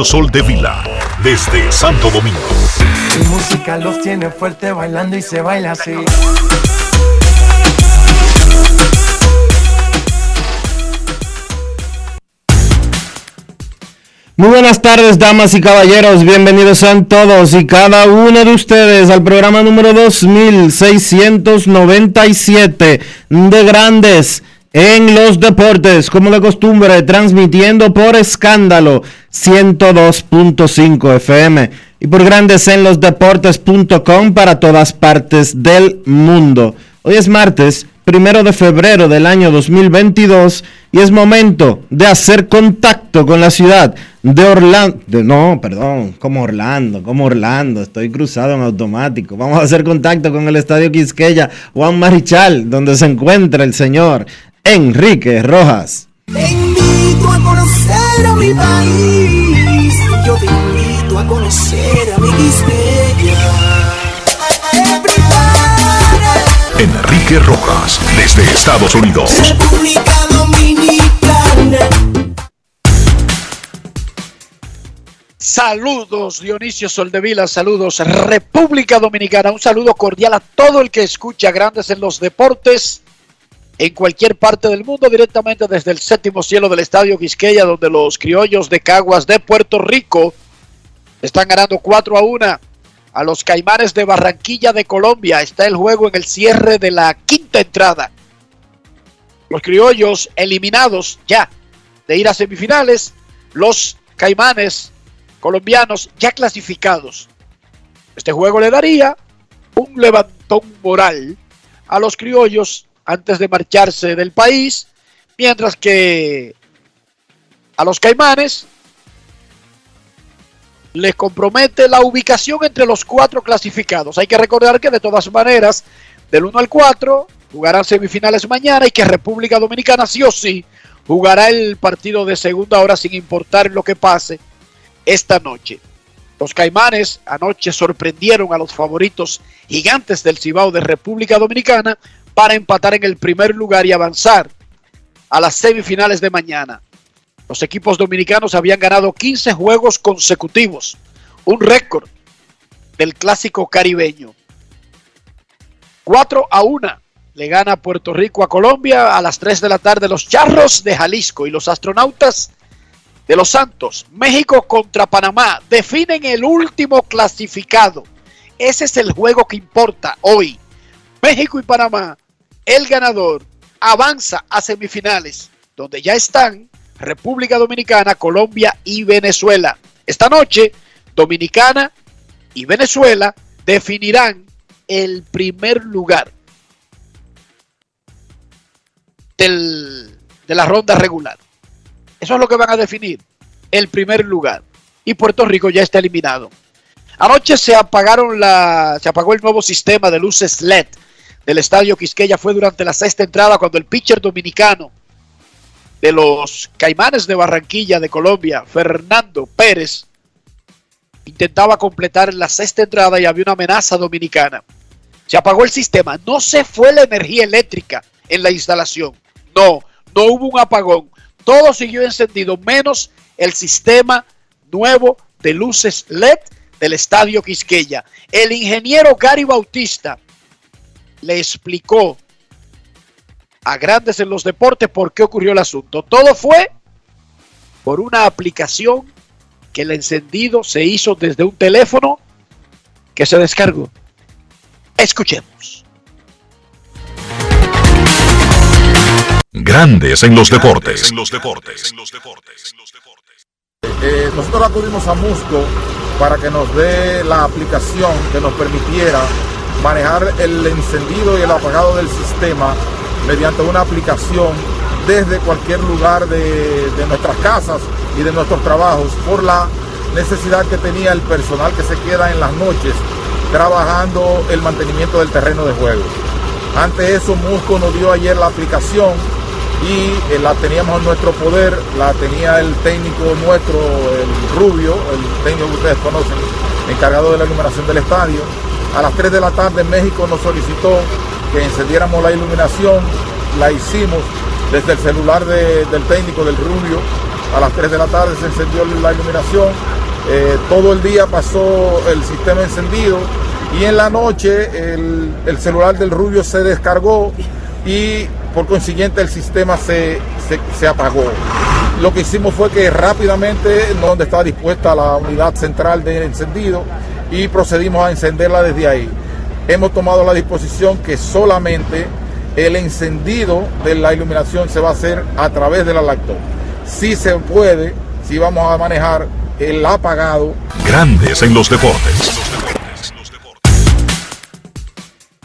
Dionisio Soldevila, desde Santo Domingo. Mi música los tiene fuerte bailando y se baila así. Muy buenas tardes, damas y caballeros. Bienvenidos sean todos y cada uno de ustedes al programa número 2697 de Grandes en los Deportes, como de costumbre, transmitiendo por escándalo 102.5 FM y por Grandes en los Deportes.com para todas partes del mundo. Hoy es martes, primero de febrero del año 2022 y es momento de hacer contacto con la ciudad de Orlando. no, perdón, como Orlando, como Orlando, estoy cruzado en automático. Vamos a hacer contacto con el Estadio Quisqueya Juan Marichal, donde se encuentra el señor Enrique Rojas. Te invito a conocer a mi país, yo te invito a conocer a mi Quisqueya. Enrique Rojas, desde Estados Unidos. República Dominicana. Saludos Dionisio Soldevila, saludos República Dominicana, un saludo cordial a todo el que escucha Grandes en los Deportes en cualquier parte del mundo, directamente desde el séptimo cielo del Estadio Quisqueya, donde los criollos de Caguas de Puerto Rico están ganando 4 a 1 a los Caimanes de Barranquilla de Colombia. Está el juego en el cierre de la quinta entrada. Los criollos eliminados ya de ir a semifinales, los Caimanes colombianos ya clasificados. Este juego le daría un levantón moral a los criollos antes de marcharse del país, mientras que a los caimanes les compromete la ubicación entre los cuatro clasificados. Hay que recordar que de todas maneras, del 1 al 4, jugarán semifinales mañana y que República Dominicana sí o sí jugará el partido de segunda hora sin importar lo que pase esta noche. Los Caimanes anoche sorprendieron a los favoritos gigantes del Cibao de República Dominicana para empatar en el primer lugar y avanzar a las semifinales de mañana. Los equipos dominicanos habían ganado 15 juegos consecutivos, un récord del clásico caribeño. 4 a 1 le gana Puerto Rico a Colombia a las 3 de la tarde los Charros de Jalisco y los astronautas de los Santos. México contra Panamá definen el último clasificado. Ese es el juego que importa hoy. México y Panamá, el ganador avanza a semifinales, donde ya están República Dominicana, Colombia y Venezuela. Esta noche, Dominicana y Venezuela definirán el primer lugar del, de la ronda regular. Eso es lo que van a definir, el primer lugar. Y Puerto Rico ya está eliminado. Anoche se apagaron la, se apagó el nuevo sistema de luces LED del estadio Quisqueya. Fue durante la sexta entrada cuando el pitcher dominicano de los Caimanes de Barranquilla de Colombia, Fernando Pérez, intentaba completar la sexta entrada y había una amenaza dominicana. Se apagó el sistema. No se fue la energía eléctrica en la instalación. No, no hubo un apagón. Todo siguió encendido, menos el sistema nuevo de luces LED del Estadio Quisqueya. El ingeniero Gary Bautista le explicó a Grandes en los Deportes por qué ocurrió el asunto. Todo fue por una aplicación que el encendido se hizo desde un teléfono que se descargó. Escuchemos. Grandes en los deportes. Eh, nosotros acudimos a Musco para que nos dé la aplicación que nos permitiera manejar el encendido y el apagado del sistema mediante una aplicación desde cualquier lugar de, nuestras casas y de nuestros trabajos por la necesidad que tenía el personal que se queda en las noches trabajando el mantenimiento del terreno de juego. Ante eso, Musco nos dio ayer la aplicación y eh, la teníamos en nuestro poder, la tenía el técnico nuestro, el Rubio, el técnico que ustedes conocen, encargado de la iluminación del estadio. A las 3 de la tarde México nos solicitó que encendiéramos la iluminación, la hicimos desde el celular del técnico del Rubio. A las 3 de la tarde se encendió la iluminación, eh, todo el día pasó el sistema encendido y en la noche el, el celular del Rubio se descargó y por consiguiente el sistema se, se, se, apagó. Lo que hicimos fue que rápidamente, donde estaba dispuesta la unidad central de encendido, y procedimos a encenderla desde ahí. Hemos tomado la disposición que solamente el encendido de la iluminación se va a hacer a través de la laptop. Si se puede, si vamos a manejar el apagado. Grandes en los deportes.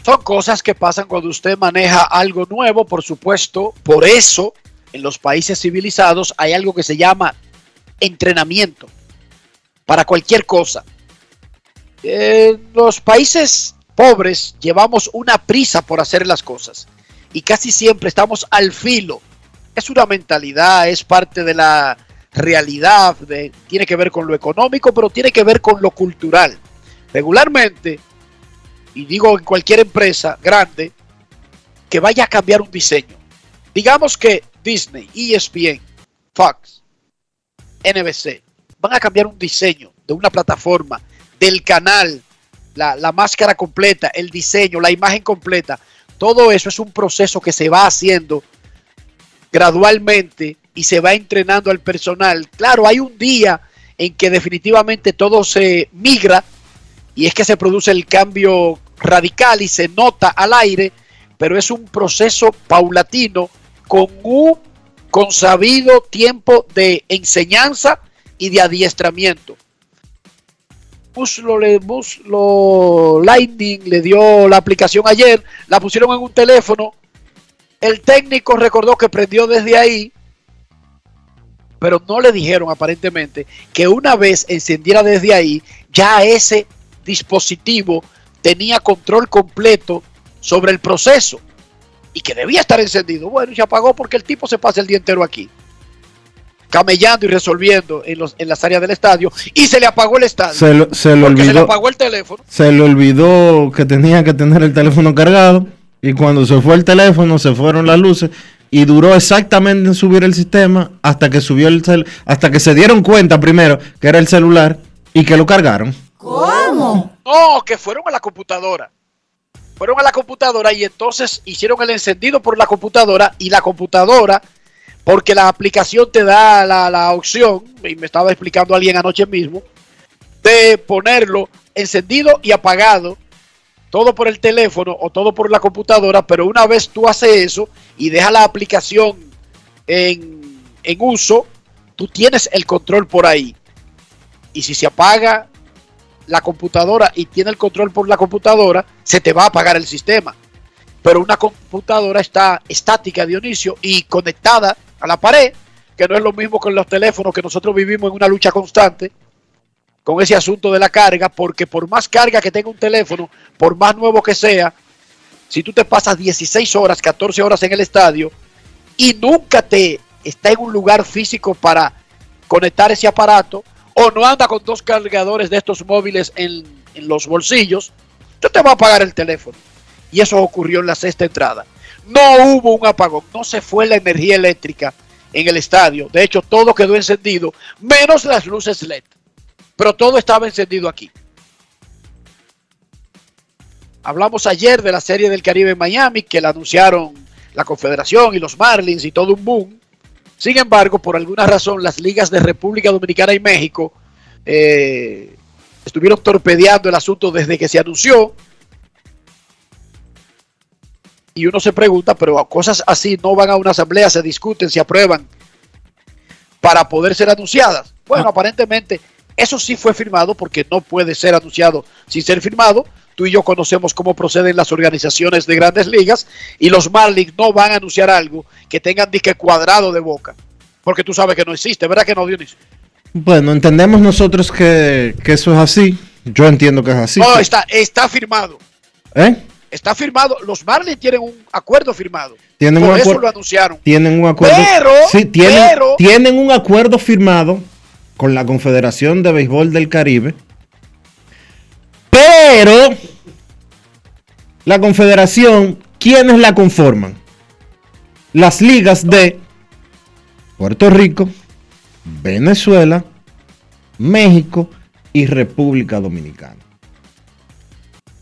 Son cosas que pasan cuando usted maneja algo nuevo, por supuesto. Por eso, en los países civilizados hay algo que se llama entrenamiento para cualquier cosa. En los países pobres llevamos una prisa por hacer las cosas y casi siempre estamos al filo. Es una mentalidad, es parte de la realidad, tiene que ver con lo económico, pero tiene que ver con lo cultural. Regularmente, y digo en cualquier empresa grande, que vaya a cambiar un diseño. Digamos que Disney, ESPN, Fox, NBC, van a cambiar un diseño de una plataforma, del canal, la, la, máscara completa, el diseño, la imagen completa. Todo eso es un proceso que se va haciendo gradualmente y se va entrenando al personal. Claro, hay un día en que definitivamente todo se migra y es que se produce el cambio radical y se nota al aire, pero es un proceso paulatino con un consabido tiempo de enseñanza y de adiestramiento. Buslo, Buslo Lightning le dio la aplicación ayer, la pusieron en un teléfono. El técnico recordó que prendió desde ahí, pero no le dijeron aparentemente que una vez encendiera desde ahí, ya ese dispositivo tenía control completo sobre el proceso y que debía estar encendido. Bueno, se apagó porque el tipo se pasa el día entero aquí, camellando y resolviendo en, los, en las áreas del estadio y se le apagó el estadio. Se, lo, se le olvidó. Se le apagó el teléfono. Se le olvidó que tenía que tener el teléfono cargado y cuando se fue el teléfono se fueron las luces y duró exactamente en subir el sistema hasta que subió el cel hasta que se dieron cuenta primero que era el celular y que lo cargaron. ¿Cómo? No, que fueron a la computadora. Fueron a la computadora y entonces hicieron el encendido por la computadora y la computadora, porque la aplicación te da la, la opción, y me estaba explicando alguien anoche mismo, de ponerlo encendido y apagado, todo por el teléfono o todo por la computadora, pero una vez tú haces eso y dejas la aplicación en, en uso, tú tienes el control por ahí. Y si se apaga la computadora y tiene el control por la computadora, se te va a apagar el sistema. Pero una computadora está estática, Dionisio, y conectada a la pared, que no es lo mismo con los teléfonos, que nosotros vivimos en una lucha constante con ese asunto de la carga, porque por más carga que tenga un teléfono, por más nuevo que sea, si tú te pasas 16 horas, 14 horas en el estadio y nunca te está en un lugar físico para conectar ese aparato, o no anda con dos cargadores de estos móviles en, en los bolsillos, yo te va a pagar el teléfono. Y eso ocurrió en la sexta entrada. No hubo un apagón, no se fue la energía eléctrica en el estadio. De hecho, todo quedó encendido, menos las luces LED. Pero todo estaba encendido aquí. Hablamos ayer de la serie del Caribe en Miami, que la anunciaron la Confederación y los Marlins y todo un boom. Sin embargo, por alguna razón, las ligas de República Dominicana y México eh, estuvieron torpedeando el asunto desde que se anunció. Y uno se pregunta, pero cosas así no van a una asamblea, se discuten, se aprueban para poder ser anunciadas. Bueno, ah. aparentemente eso sí fue firmado porque no puede ser anunciado sin ser firmado. Tú y yo conocemos cómo proceden las organizaciones de grandes ligas y los Marlins no van a anunciar algo que tengan disque cuadrado de boca. Porque tú sabes que no existe, ¿verdad que no, Dionisio? Bueno, entendemos nosotros que, eso es así. Yo entiendo que es así. No, está, está firmado. ¿Eh? Está firmado. Los Marlins tienen un acuerdo firmado. Tienen Por un eso lo anunciaron. Tienen un acuerdo. Pero, sí, tienen, tienen un acuerdo firmado con la Confederación de Béisbol del Caribe. Pero la Confederación, ¿quiénes la conforman? Las ligas de Puerto Rico, Venezuela, México y República Dominicana.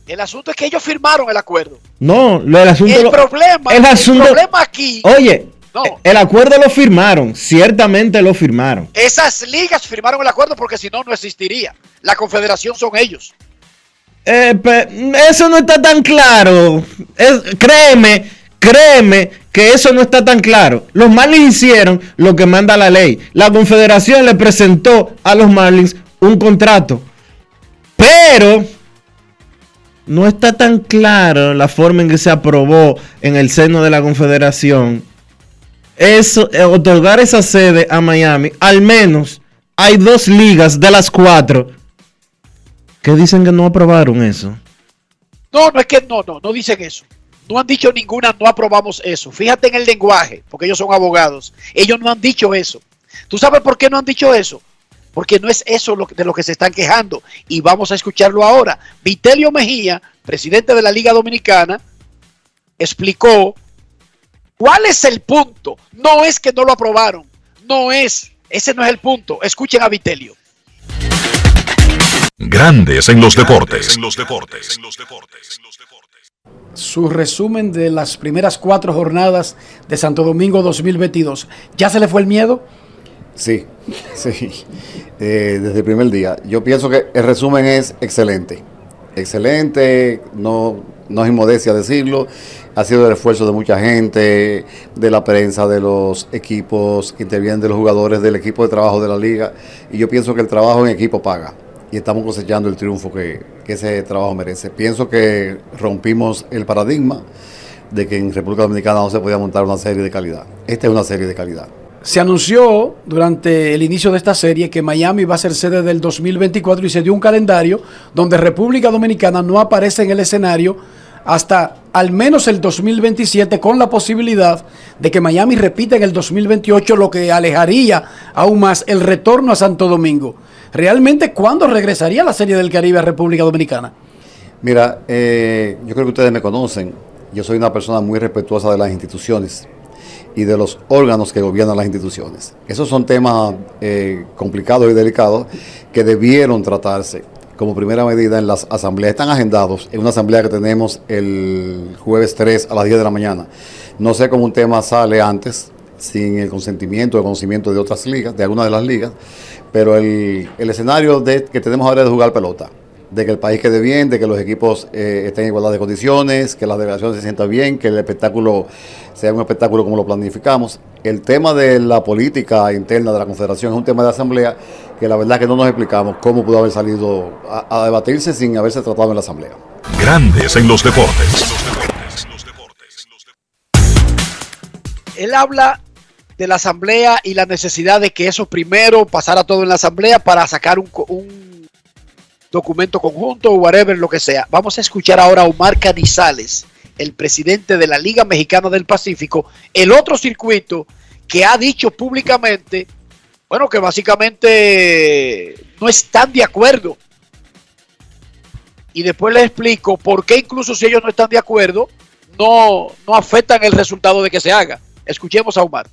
El asunto es que ellos firmaron el acuerdo. No, el asunto. El problema, el, asunto, el problema aquí. Oye, el acuerdo lo firmaron, ciertamente lo firmaron. Esas ligas firmaron el acuerdo porque si no, no existiría. La confederación son ellos. Eh, eso no está tan claro. créeme, créeme que eso no está tan claro. Los Marlins hicieron lo que manda la ley. La confederación le presentó a los Marlins un contrato. Pero no está tan claro la forma en que se aprobó en el seno de la confederación eso, eh, otorgar esa sede a Miami, al menos hay dos ligas de las cuatro que dicen que no aprobaron eso. No, no es que no, no, no dicen eso. No han dicho ninguna, no aprobamos eso. Fíjate en el lenguaje, porque ellos son abogados. Ellos no han dicho eso. ¿Tú sabes por qué no han dicho eso? Porque no es eso de lo que se están quejando. Y vamos a escucharlo ahora. Vitelio Mejía, presidente de la Liga Dominicana, explicó ¿Cuál es el punto? No es que no lo aprobaron. No es. Ese no es el punto. Escuchen a Vitelio. Grandes en los deportes. En los deportes. Su resumen de las primeras cuatro jornadas de Santo Domingo 2022. ¿Ya se le fue el miedo? Sí, sí. Eh, desde el primer día. Yo pienso que el resumen es excelente. Excelente, no, no es inmodecia decirlo ha sido el esfuerzo de mucha gente, de la prensa, de los equipos que intervienen, de los jugadores, del equipo de trabajo de la liga. Y yo pienso que el trabajo en equipo paga. Y estamos cosechando el triunfo que, ese trabajo merece. Pienso que rompimos el paradigma de que en República Dominicana no se podía montar una serie de calidad. Esta es una serie de calidad. Se anunció durante el inicio de esta serie que Miami va a ser sede del 2024 y se dio un calendario donde República Dominicana no aparece en el escenario hasta al menos el 2027 con la posibilidad de que Miami repita en el 2028 lo que alejaría aún más el retorno a Santo Domingo. ¿Realmente cuándo regresaría la Serie del Caribe a República Dominicana? Mira, eh, yo creo que ustedes me conocen. Yo soy una persona muy respetuosa de las instituciones y de los órganos que gobiernan las instituciones. Esos son temas eh, complicados y delicados que debieron tratarse como primera medida en las asambleas. Están agendados en una asamblea que tenemos el jueves 3 a las 10 de la mañana. No sé cómo un tema sale antes, sin el consentimiento el conocimiento de otras ligas, de algunas de las ligas, pero el, escenario de, que tenemos ahora es de jugar pelota de que el país quede bien, de que los equipos eh, estén en igualdad de condiciones, que las delegaciones se sientan bien, que el espectáculo sea un espectáculo como lo planificamos. El tema de la política interna de la Confederación es un tema de asamblea que la verdad que no nos explicamos cómo pudo haber salido a, debatirse sin haberse tratado en la asamblea. Grandes en los deportes. Él habla de la asamblea y la necesidad de que eso primero pasara todo en la asamblea para sacar un documento conjunto o whatever, lo que sea. Vamos a escuchar ahora a Omar Canizales, el presidente de la Liga Mexicana del Pacífico, el otro circuito que ha dicho públicamente, bueno, que básicamente no están de acuerdo. Y después les explico por qué incluso si ellos no están de acuerdo, no, no afectan el resultado de que se haga. Escuchemos a Omar.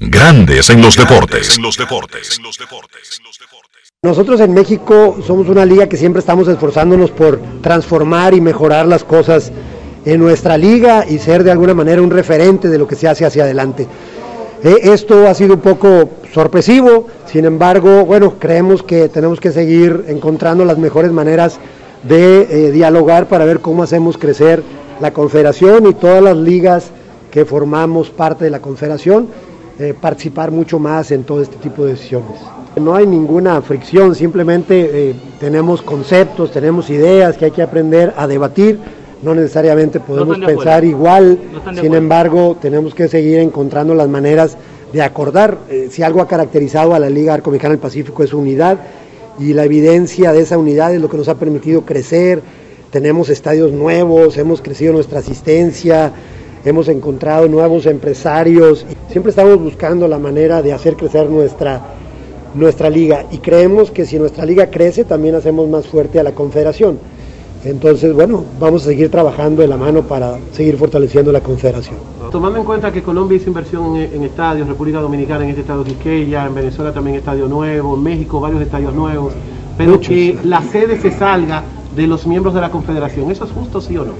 Grandes en los deportes. En los deportes. En los deportes. Nosotros en México somos una liga que siempre estamos esforzándonos por transformar y mejorar las cosas en nuestra liga y ser de alguna manera un referente de lo que se hace hacia adelante. Eh, esto ha sido un poco sorpresivo, sin embargo, bueno, creemos que tenemos que seguir encontrando las mejores maneras de eh, dialogar para ver cómo hacemos crecer la confederación y todas las ligas que formamos parte de la confederación, eh, participar mucho más en todo este tipo de decisiones. No hay ninguna fricción, simplemente tenemos conceptos, tenemos ideas que hay que aprender a debatir no necesariamente podemos pensar igual, sin embargo tenemos que seguir encontrando las maneras de acordar. Eh, si algo ha caracterizado a la Liga Arcomexicana del Pacífico es su unidad y la evidencia de esa unidad es lo que nos ha permitido crecer. Tenemos estadios nuevos, hemos crecido nuestra asistencia, hemos encontrado nuevos empresarios. Siempre estamos buscando la manera de hacer crecer nuestra, nuestra liga y creemos que si nuestra liga crece también hacemos más fuerte a la confederación. Entonces, bueno, vamos a seguir trabajando de la mano para seguir fortaleciendo la confederación. Tomando en cuenta que Colombia hizo inversión en, estadios, República Dominicana en este estado Quisqueya, en Venezuela también estadio nuevo, en México varios estadios nuevos, pero que la sede se salga de los miembros de la confederación, ¿eso es justo sí o no?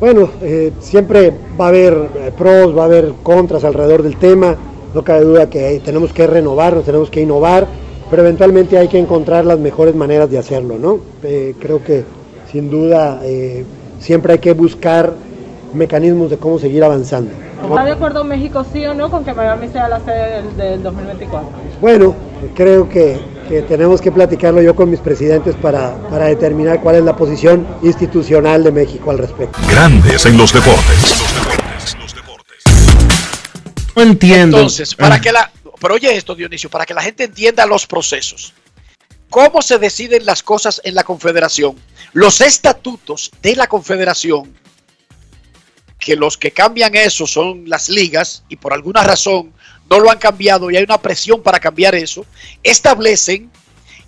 Bueno, eh, siempre va a haber eh, pros, va a haber contras alrededor del tema, no cabe duda que tenemos que renovarnos, tenemos que innovar pero eventualmente hay que encontrar las mejores maneras de hacerlo, ¿no? Eh, creo que sin duda eh, siempre hay que buscar mecanismos de cómo seguir avanzando. ¿Está de acuerdo México sí o no con que Miami sea la sede del, 2024? Bueno, creo que, que, tenemos que platicarlo yo con mis presidentes para, para determinar cuál es la posición institucional de México al respecto. Grandes en los deportes. No entiendo. Entonces, para que la, pero oye esto, Dionisio, para que la gente entienda los procesos. ¿Cómo se deciden las cosas en la Confederación? Los estatutos de la Confederación, que los que cambian eso son las ligas y por alguna razón no lo han cambiado y hay una presión para cambiar eso, establecen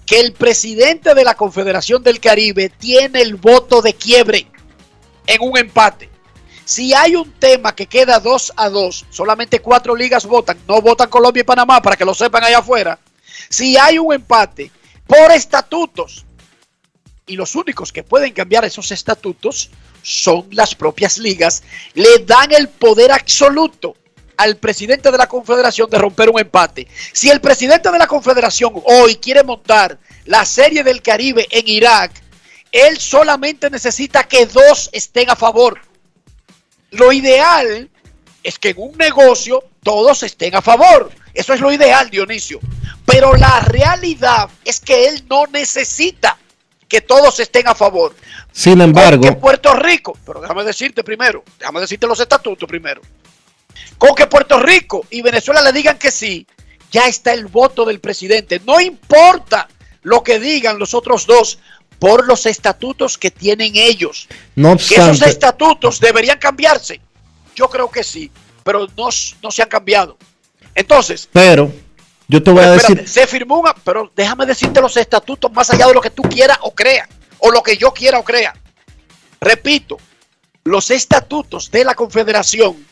que el presidente de la Confederación del Caribe tiene el voto de quiebre en un empate. Si hay un tema que queda 2 a 2, solamente cuatro ligas votan, no votan Colombia y Panamá para que lo sepan allá afuera. Si hay un empate por estatutos, y los únicos que pueden cambiar esos estatutos son las propias ligas, le dan el poder absoluto al presidente de la confederación de romper un empate. Si el presidente de la confederación hoy quiere montar la serie del Caribe en Irak, él solamente necesita que dos estén a favor. Lo ideal es que en un negocio todos estén a favor. Eso es lo ideal, Dionisio. Pero la realidad es que él no necesita que todos estén a favor. Sin embargo. Con que Puerto Rico, pero déjame decirte primero, déjame decirte los estatutos primero. Con que Puerto Rico y Venezuela le digan que sí, ya está el voto del presidente. No importa lo que digan los otros dos, por los estatutos que tienen ellos. No obstante, esos estatutos deberían cambiarse. Yo creo que sí, pero no, no se han cambiado. Entonces, pero yo te voy a decir, se firmó una, pero déjame decirte los estatutos más allá de lo que tú quieras o creas, o lo que yo quiera o crea. Repito, los estatutos de la Confederación,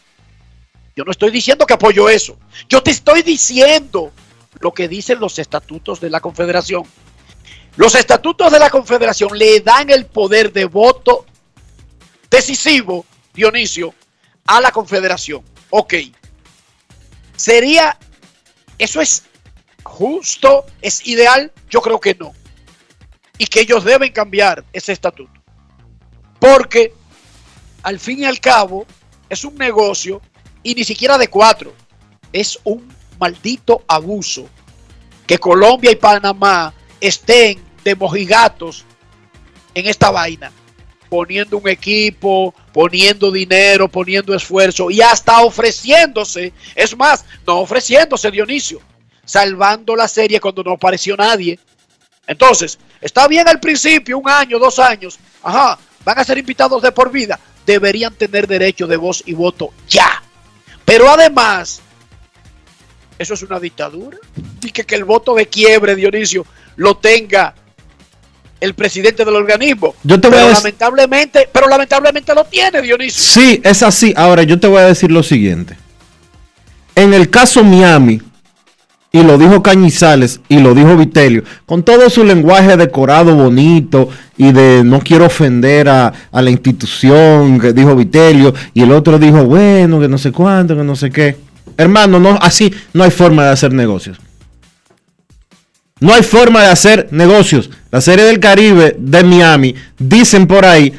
yo no estoy diciendo que apoyo eso, yo te estoy diciendo lo que dicen los estatutos de la Confederación. Los estatutos de la Confederación le dan el poder de voto decisivo, Dionisio, a la Confederación. Ok. ¿Sería, eso es justo, es ideal? Yo creo que no. Y que ellos deben cambiar ese estatuto. Porque al fin y al cabo es un negocio y ni siquiera de cuatro. Es un maldito abuso que Colombia y Panamá estén de mojigatos en esta vaina, poniendo un equipo, poniendo dinero, poniendo esfuerzo y hasta ofreciéndose, es más, no ofreciéndose Dionisio, salvando la serie cuando no apareció nadie. Entonces, está bien al principio, un año, dos años, ajá, van a ser invitados de por vida, deberían tener derecho de voz y voto ya. Pero además, eso es una dictadura. Y que, que el voto de quiebre, Dionisio, lo tenga el presidente del organismo. Yo te pero lamentablemente, pero lamentablemente lo tiene Dionisio. Sí, es así. Ahora yo te voy a decir lo siguiente. En el caso Miami, y lo dijo Cañizales y lo dijo Vitelio, con todo su lenguaje decorado, bonito y de no quiero ofender a, a la institución, que dijo Vitelio, y el otro dijo, bueno, que no sé cuánto, que no sé qué. Hermano, no, así no hay forma de hacer negocios. No hay forma de hacer negocios. La serie del Caribe de Miami, dicen por ahí,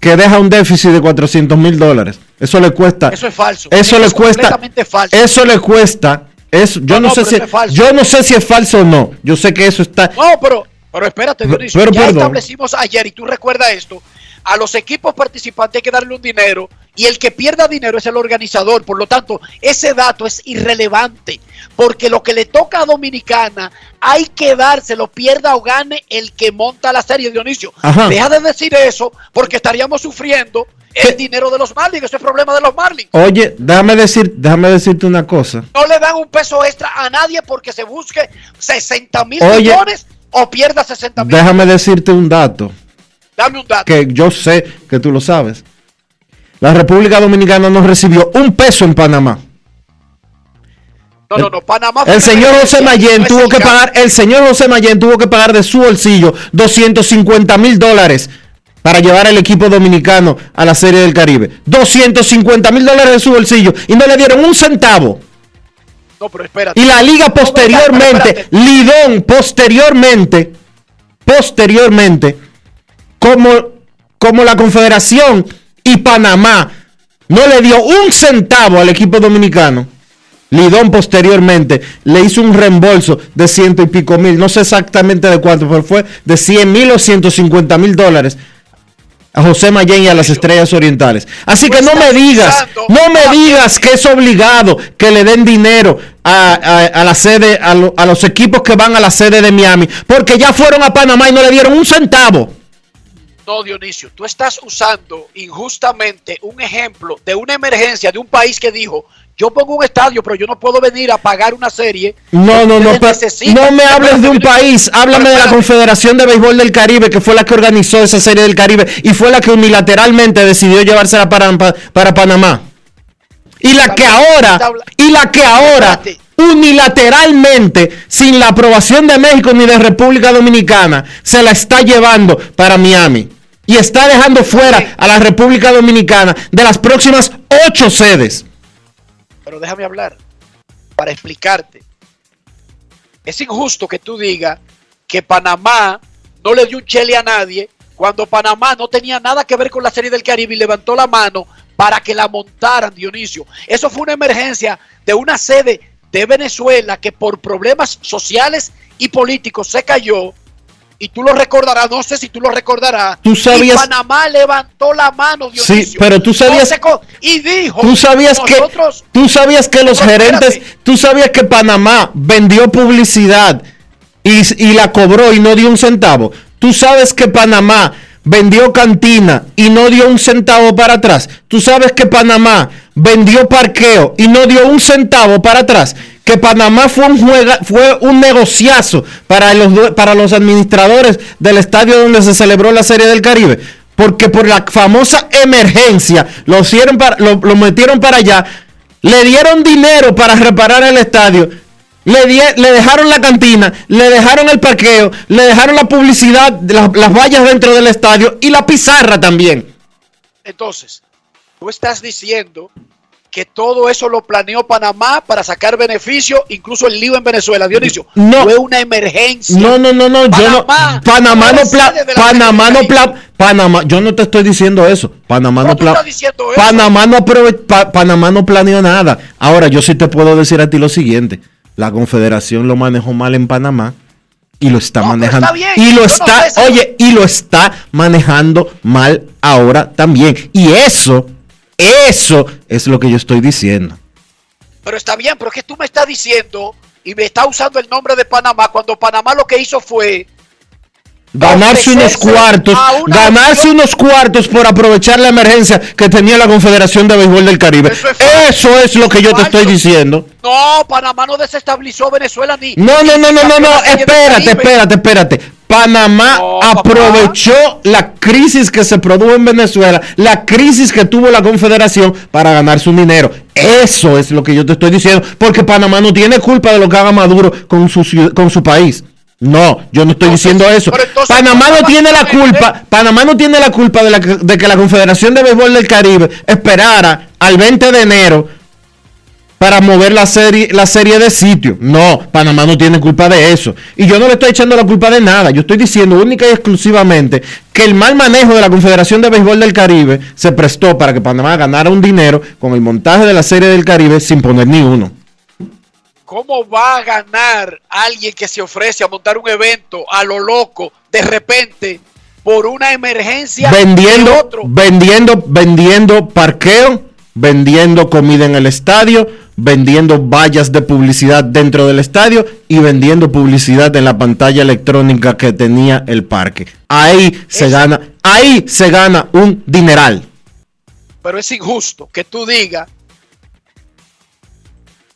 que deja un déficit de 400 mil dólares. Eso le cuesta. Eso es falso. Eso, le es cuesta. falso. Eso le cuesta. Eso, yo No, no, no, sé pero si eso es falso. yo no sé si es falso o no. Yo sé que eso está. No, pero, pero espérate, Dionisio. pero ya perdón. establecimos ayer, y tú recuerdas esto, a los equipos participantes hay que darle un dinero y el que pierda dinero es el organizador. Por lo tanto, ese dato es irrelevante porque lo que le toca a Dominicana hay que dárselo, pierda o gane el que monta la serie, Dionisio. Ajá. Deja de decir eso porque estaríamos sufriendo el dinero de los Marlins. Ese es el problema de los Marlins. Oye, déjame decir, déjame decirte una cosa. No le dan un peso extra a nadie porque se busque 60 mil millones o pierda 60 mil. Déjame decirte un dato Dame un dato. que yo sé que tú lo sabes. La República Dominicana no recibió un peso en Panamá. No, no, no. Panamá El señor José es tuvo que pagar, el señor José tuvo que pagar de su bolsillo 250 mil dólares para llevar al equipo dominicano a la Serie del Caribe. 250 mil dólares de su bolsillo y no le dieron un centavo. No, pero espérate. Y la liga posteriormente. Lidón posteriormente, posteriormente, como, como la Confederación y Panamá no le dio un centavo al equipo dominicano. Lidón posteriormente le hizo un reembolso de ciento y pico mil, no sé exactamente de cuánto, pero fue de 100 mil o 150 mil dólares a José Mayén y a las Estrellas Orientales. Así que no me digas, no me digas que es obligado que le den dinero a, a- a la sede, a, lo- a los equipos que van a la sede de Miami, porque ya fueron a Panamá y no le dieron un centavo. No, Dionisio, tú estás usando injustamente un ejemplo de una emergencia de un país que dijo, yo pongo un estadio, pero yo no puedo venir a pagar una serie. No, no, no, no me hables de un país, háblame de la Confederación de Béisbol del Caribe, que fue la que organizó esa serie del Caribe y fue la que unilateralmente decidió llevársela para, pa- para Panamá. Y la que ahora, y la que ahora, unilateralmente, sin la aprobación de México ni de República Dominicana, se la está llevando para Miami. Y está dejando fuera a la República Dominicana de las próximas ocho sedes. Pero déjame hablar para explicarte. Es injusto que tú digas que Panamá no le dio un chele a nadie cuando Panamá no tenía nada que ver con la serie del Caribe y levantó la mano para que la montaran, Dionisio. Eso fue una emergencia de una sede de Venezuela que por problemas sociales y políticos se cayó. Y tú lo recordarás, no sé si tú lo recordarás. Tú sabías- Y Panamá levantó la mano, Dionisio. Sí, pero tú sabías- No y dijo, Tú sabías que nosotros tú sabías que los gerentes, espérate. tú sabías que Panamá vendió publicidad y, y la cobró y no dio un centavo. Tú sabes que Panamá vendió cantina y no dio un centavo para atrás. Tú sabes que Panamá vendió parqueo y no dio un centavo para atrás. Que Panamá fue un juega- fue un negociazo para los para los administradores del estadio donde se celebró la Serie del Caribe. Porque por la famosa emergencia lo, hicieron para, lo metieron para allá, le dieron dinero para reparar el estadio, le, die- le dejaron la cantina, le dejaron el parqueo, le dejaron la publicidad, las, las vallas dentro del estadio y la pizarra también. Entonces, tú estás diciendo que todo eso lo planeó Panamá para sacar beneficio, incluso el lío en Venezuela. Dionisio, No. fue una emergencia. No, no, no, no, yo no. Panamá, Panamá no pla- Panamá no pla- Panamá, yo no te estoy diciendo eso. Panamá No, pla-. Panamá no Panamá no planeó nada. Ahora yo sí te puedo decir a ti lo siguiente, la Confederación lo manejó mal en Panamá y lo está No, manejando está bien, y lo está, oye, y lo está manejando mal ahora también. Y eso eso es lo que yo estoy diciendo. Pero está bien, pero es que tú me estás diciendo y me está usando el nombre de Panamá cuando Panamá lo que hizo fue Ganarse unos cuartos, una ganarse unos cuartos por aprovechar la emergencia que tenía la Confederación de Béisbol del Caribe. Eso es falso. Eso es lo que yo te estoy diciendo. No, Panamá no desestabilizó Venezuela ni. No, no, no, no, no, no, espérate, espérate, espérate. Panamá No, aprovechó la crisis que se produjo en Venezuela, la crisis que tuvo la Confederación para ganarse un dinero. Eso es lo que yo te estoy diciendo, porque Panamá no tiene culpa de lo que haga Maduro con su, con su país. No, yo no estoy Entonces, diciendo eso. pero entonces, Panamá no tiene la culpa, Panamá no tiene la culpa de, la que- de que la Confederación de Béisbol del Caribe esperara al 20 de enero para mover la serie, la serie de sitio. No, Panamá no tiene culpa de eso. Y yo no le estoy echando la culpa de nada. Yo estoy diciendo única y exclusivamente que el mal manejo de la Confederación de Béisbol del Caribe se prestó para que Panamá ganara un dinero con el montaje de la serie del Caribe sin poner ni uno. ¿Cómo va a ganar alguien que se ofrece a montar un evento a lo loco de repente por una emergencia Vendiendo, otro? vendiendo, vendiendo parqueo, vendiendo comida en el estadio, vendiendo vallas de publicidad dentro del estadio y vendiendo publicidad en la pantalla electrónica que tenía el parque. Ahí se gana, ahí se gana un dineral. Pero es injusto que tú digas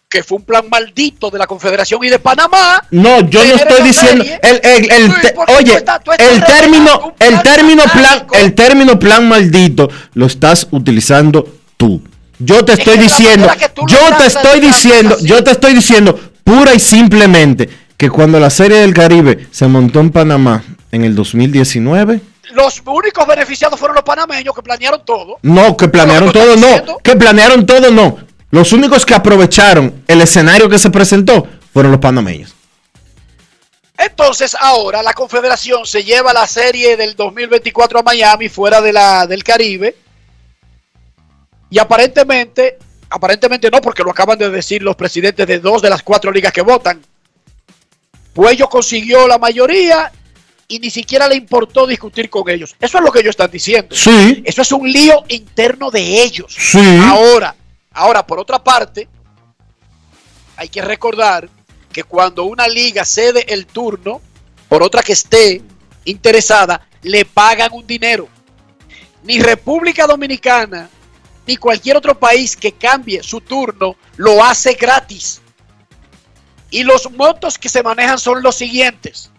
que fue un plan maldito de la Confederación y de Panamá. No, yo no estoy diciendo el, el- el Sí, te- porque tú oye, estás- tú estás el término el plan término plan el término plan maldito lo estás utilizando tú. Yo te Es estoy diciendo, yo te estoy diciendo, yo te estoy diciendo pura y simplemente que cuando la Serie del Caribe se montó en Panamá en el 2019, Los únicos beneficiados fueron los panameños que planearon todo. no, que planearon todo, no, que planearon todo, no. Los únicos que aprovecharon el escenario que se presentó fueron los panameños. Entonces ahora la Confederación se lleva la serie del 2024 a Miami fuera de la, del Caribe. Y aparentemente, aparentemente no, porque lo acaban de decir los presidentes de dos de las cuatro ligas que votan. Puello consiguió la mayoría y ni siquiera le importó discutir con ellos. Eso es lo que ellos están diciendo. Sí, Eso es un lío interno de ellos. sí. Ahora, ahora, por otra parte, hay que recordar que cuando una liga cede el turno por otra que esté interesada, le pagan un dinero. Ni República Dominicana, ni cualquier otro país que cambie su turno, lo hace gratis. Y los montos que se manejan son los siguientes.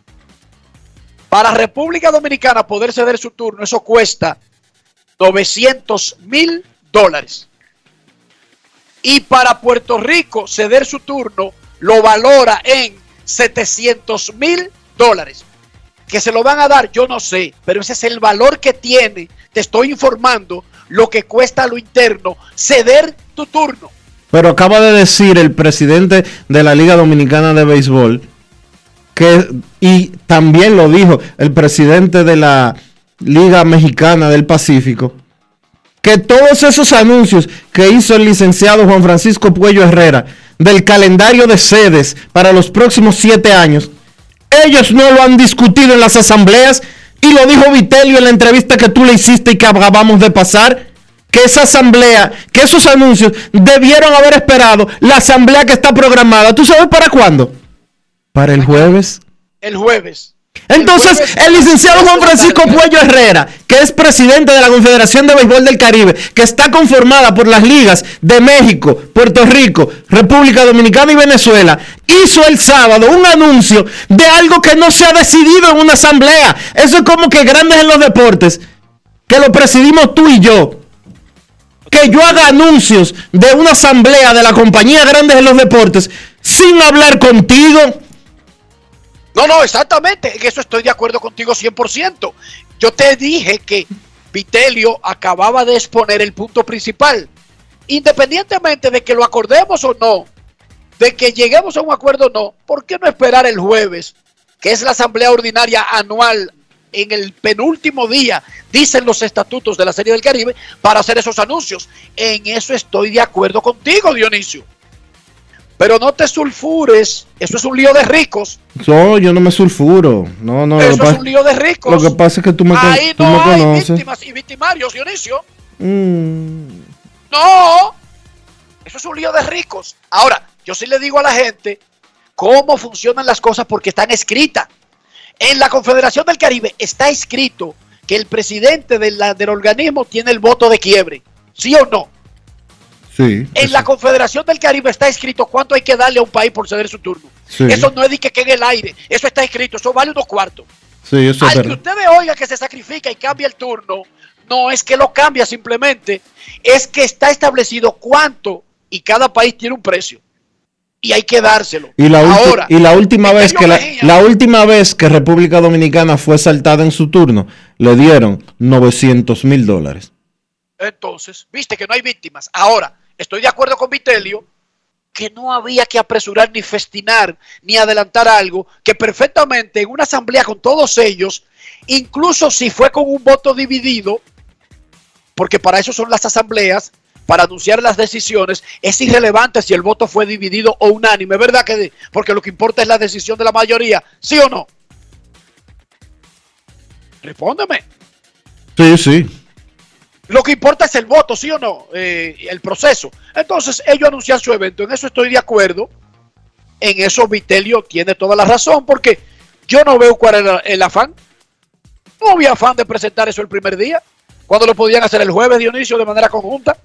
Para República Dominicana poder ceder su turno, eso cuesta 900 mil dólares. Y para Puerto Rico ceder su turno lo valora en 700 mil dólares. Que se lo van a dar, yo no sé, pero ese es el valor que tiene. Te estoy informando lo que cuesta a lo interno ceder tu turno. Pero acaba de decir el presidente de la Liga Dominicana de Béisbol que y también lo dijo el presidente de la Liga Mexicana del Pacífico que todos esos anuncios que hizo el licenciado Juan Francisco Puello Herrera del calendario de sedes para los próximos siete años, ellos no lo han discutido en las asambleas y lo dijo Vitelio en la entrevista que tú le hiciste y que acabamos de pasar, que esa asamblea, que esos anuncios debieron haber esperado la asamblea que está programada. ¿Tú sabes para cuándo? Para el jueves. El jueves. Entonces, el licenciado Juan Francisco Puello Herrera, que es presidente de la Confederación de Béisbol del Caribe, que está conformada por las ligas de México, Puerto Rico, República Dominicana y Venezuela, hizo el sábado un anuncio de algo que no se ha decidido en una asamblea. Eso es como que grandes en los deportes, que lo presidimos tú y yo. Que yo haga anuncios de una asamblea de la compañía Grandes en los Deportes sin hablar contigo. No, no, exactamente. En eso estoy de acuerdo contigo 100%. Yo te dije que Vitelio acababa de exponer el punto principal. Independientemente de que lo acordemos o no, de que lleguemos a un acuerdo o no, ¿por qué no esperar el jueves, que es la asamblea ordinaria anual en el penúltimo día, dicen los estatutos de la Serie del Caribe, para hacer esos anuncios? En eso estoy de acuerdo contigo, Dionisio. Pero no te sulfures, eso es un lío de ricos. No, yo no me sulfuro. No, no. Eso es un lío de ricos. Lo que pasa es que tú me, con- Ahí tú no me hay conoces. víctimas y victimarios, Dionisio. Mm, No. Eso es un lío de ricos. Ahora, yo sí le digo a la gente cómo funcionan las cosas porque están escritas. En la Confederación del Caribe está escrito que el presidente de la- del organismo tiene el voto de quiebre. ¿Sí o no? Sí. En la Confederación del Caribe está escrito cuánto hay que darle a un país por ceder su turno. Sí. Eso no es de que quede en el aire. Eso está escrito. Eso vale unos cuartos. Sí, eso es Al que verdad. ustedes oigan que se sacrifica y cambia el turno, no es que lo cambia simplemente, es que está establecido cuánto y cada país tiene un precio. Y hay que dárselo. Y la, ulti- Ahora, y la última vez que la, la última vez que República Dominicana fue saltada en su turno, le dieron 900 mil dólares. Entonces, viste que no hay víctimas. Ahora, estoy de acuerdo con Vitelio que no había que apresurar ni festinar ni adelantar algo que perfectamente en una asamblea con todos ellos, incluso si fue con un voto dividido, porque para eso son las asambleas, para anunciar las decisiones, es irrelevante si el voto fue dividido o unánime, ¿verdad? que Porque lo que importa es la decisión de la mayoría, ¿sí o no? Respóndeme. Sí, sí. Lo que importa es el voto, ¿sí o no? Eh, el proceso. Entonces, ellos anuncian su evento. En eso estoy de acuerdo. En eso Vitelio tiene toda la razón, porque yo no veo cuál era el afán. No había afán de presentar eso el primer día, cuando lo podían hacer el jueves, Dionisio, de manera conjunta.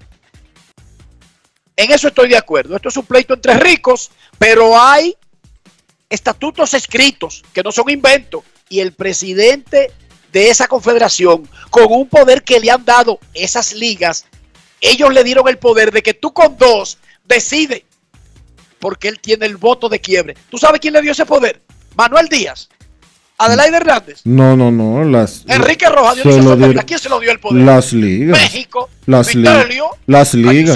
En eso estoy de acuerdo. Esto es un pleito entre ricos, pero hay estatutos escritos que no son inventos. Y el presidente de esa confederación, con un poder que le han dado esas ligas, ellos le dieron el poder de que tú con dos decide, porque él tiene el voto de quiebre. ¿Tú sabes quién le dio ese poder? Manuel Díaz, Adelaide Hernández, No, no, no. Las, Enrique Rojas, se lo dieron- ¿Quién se lo dio el poder? Las ligas. México, Las, li- Vitelio, las ligas.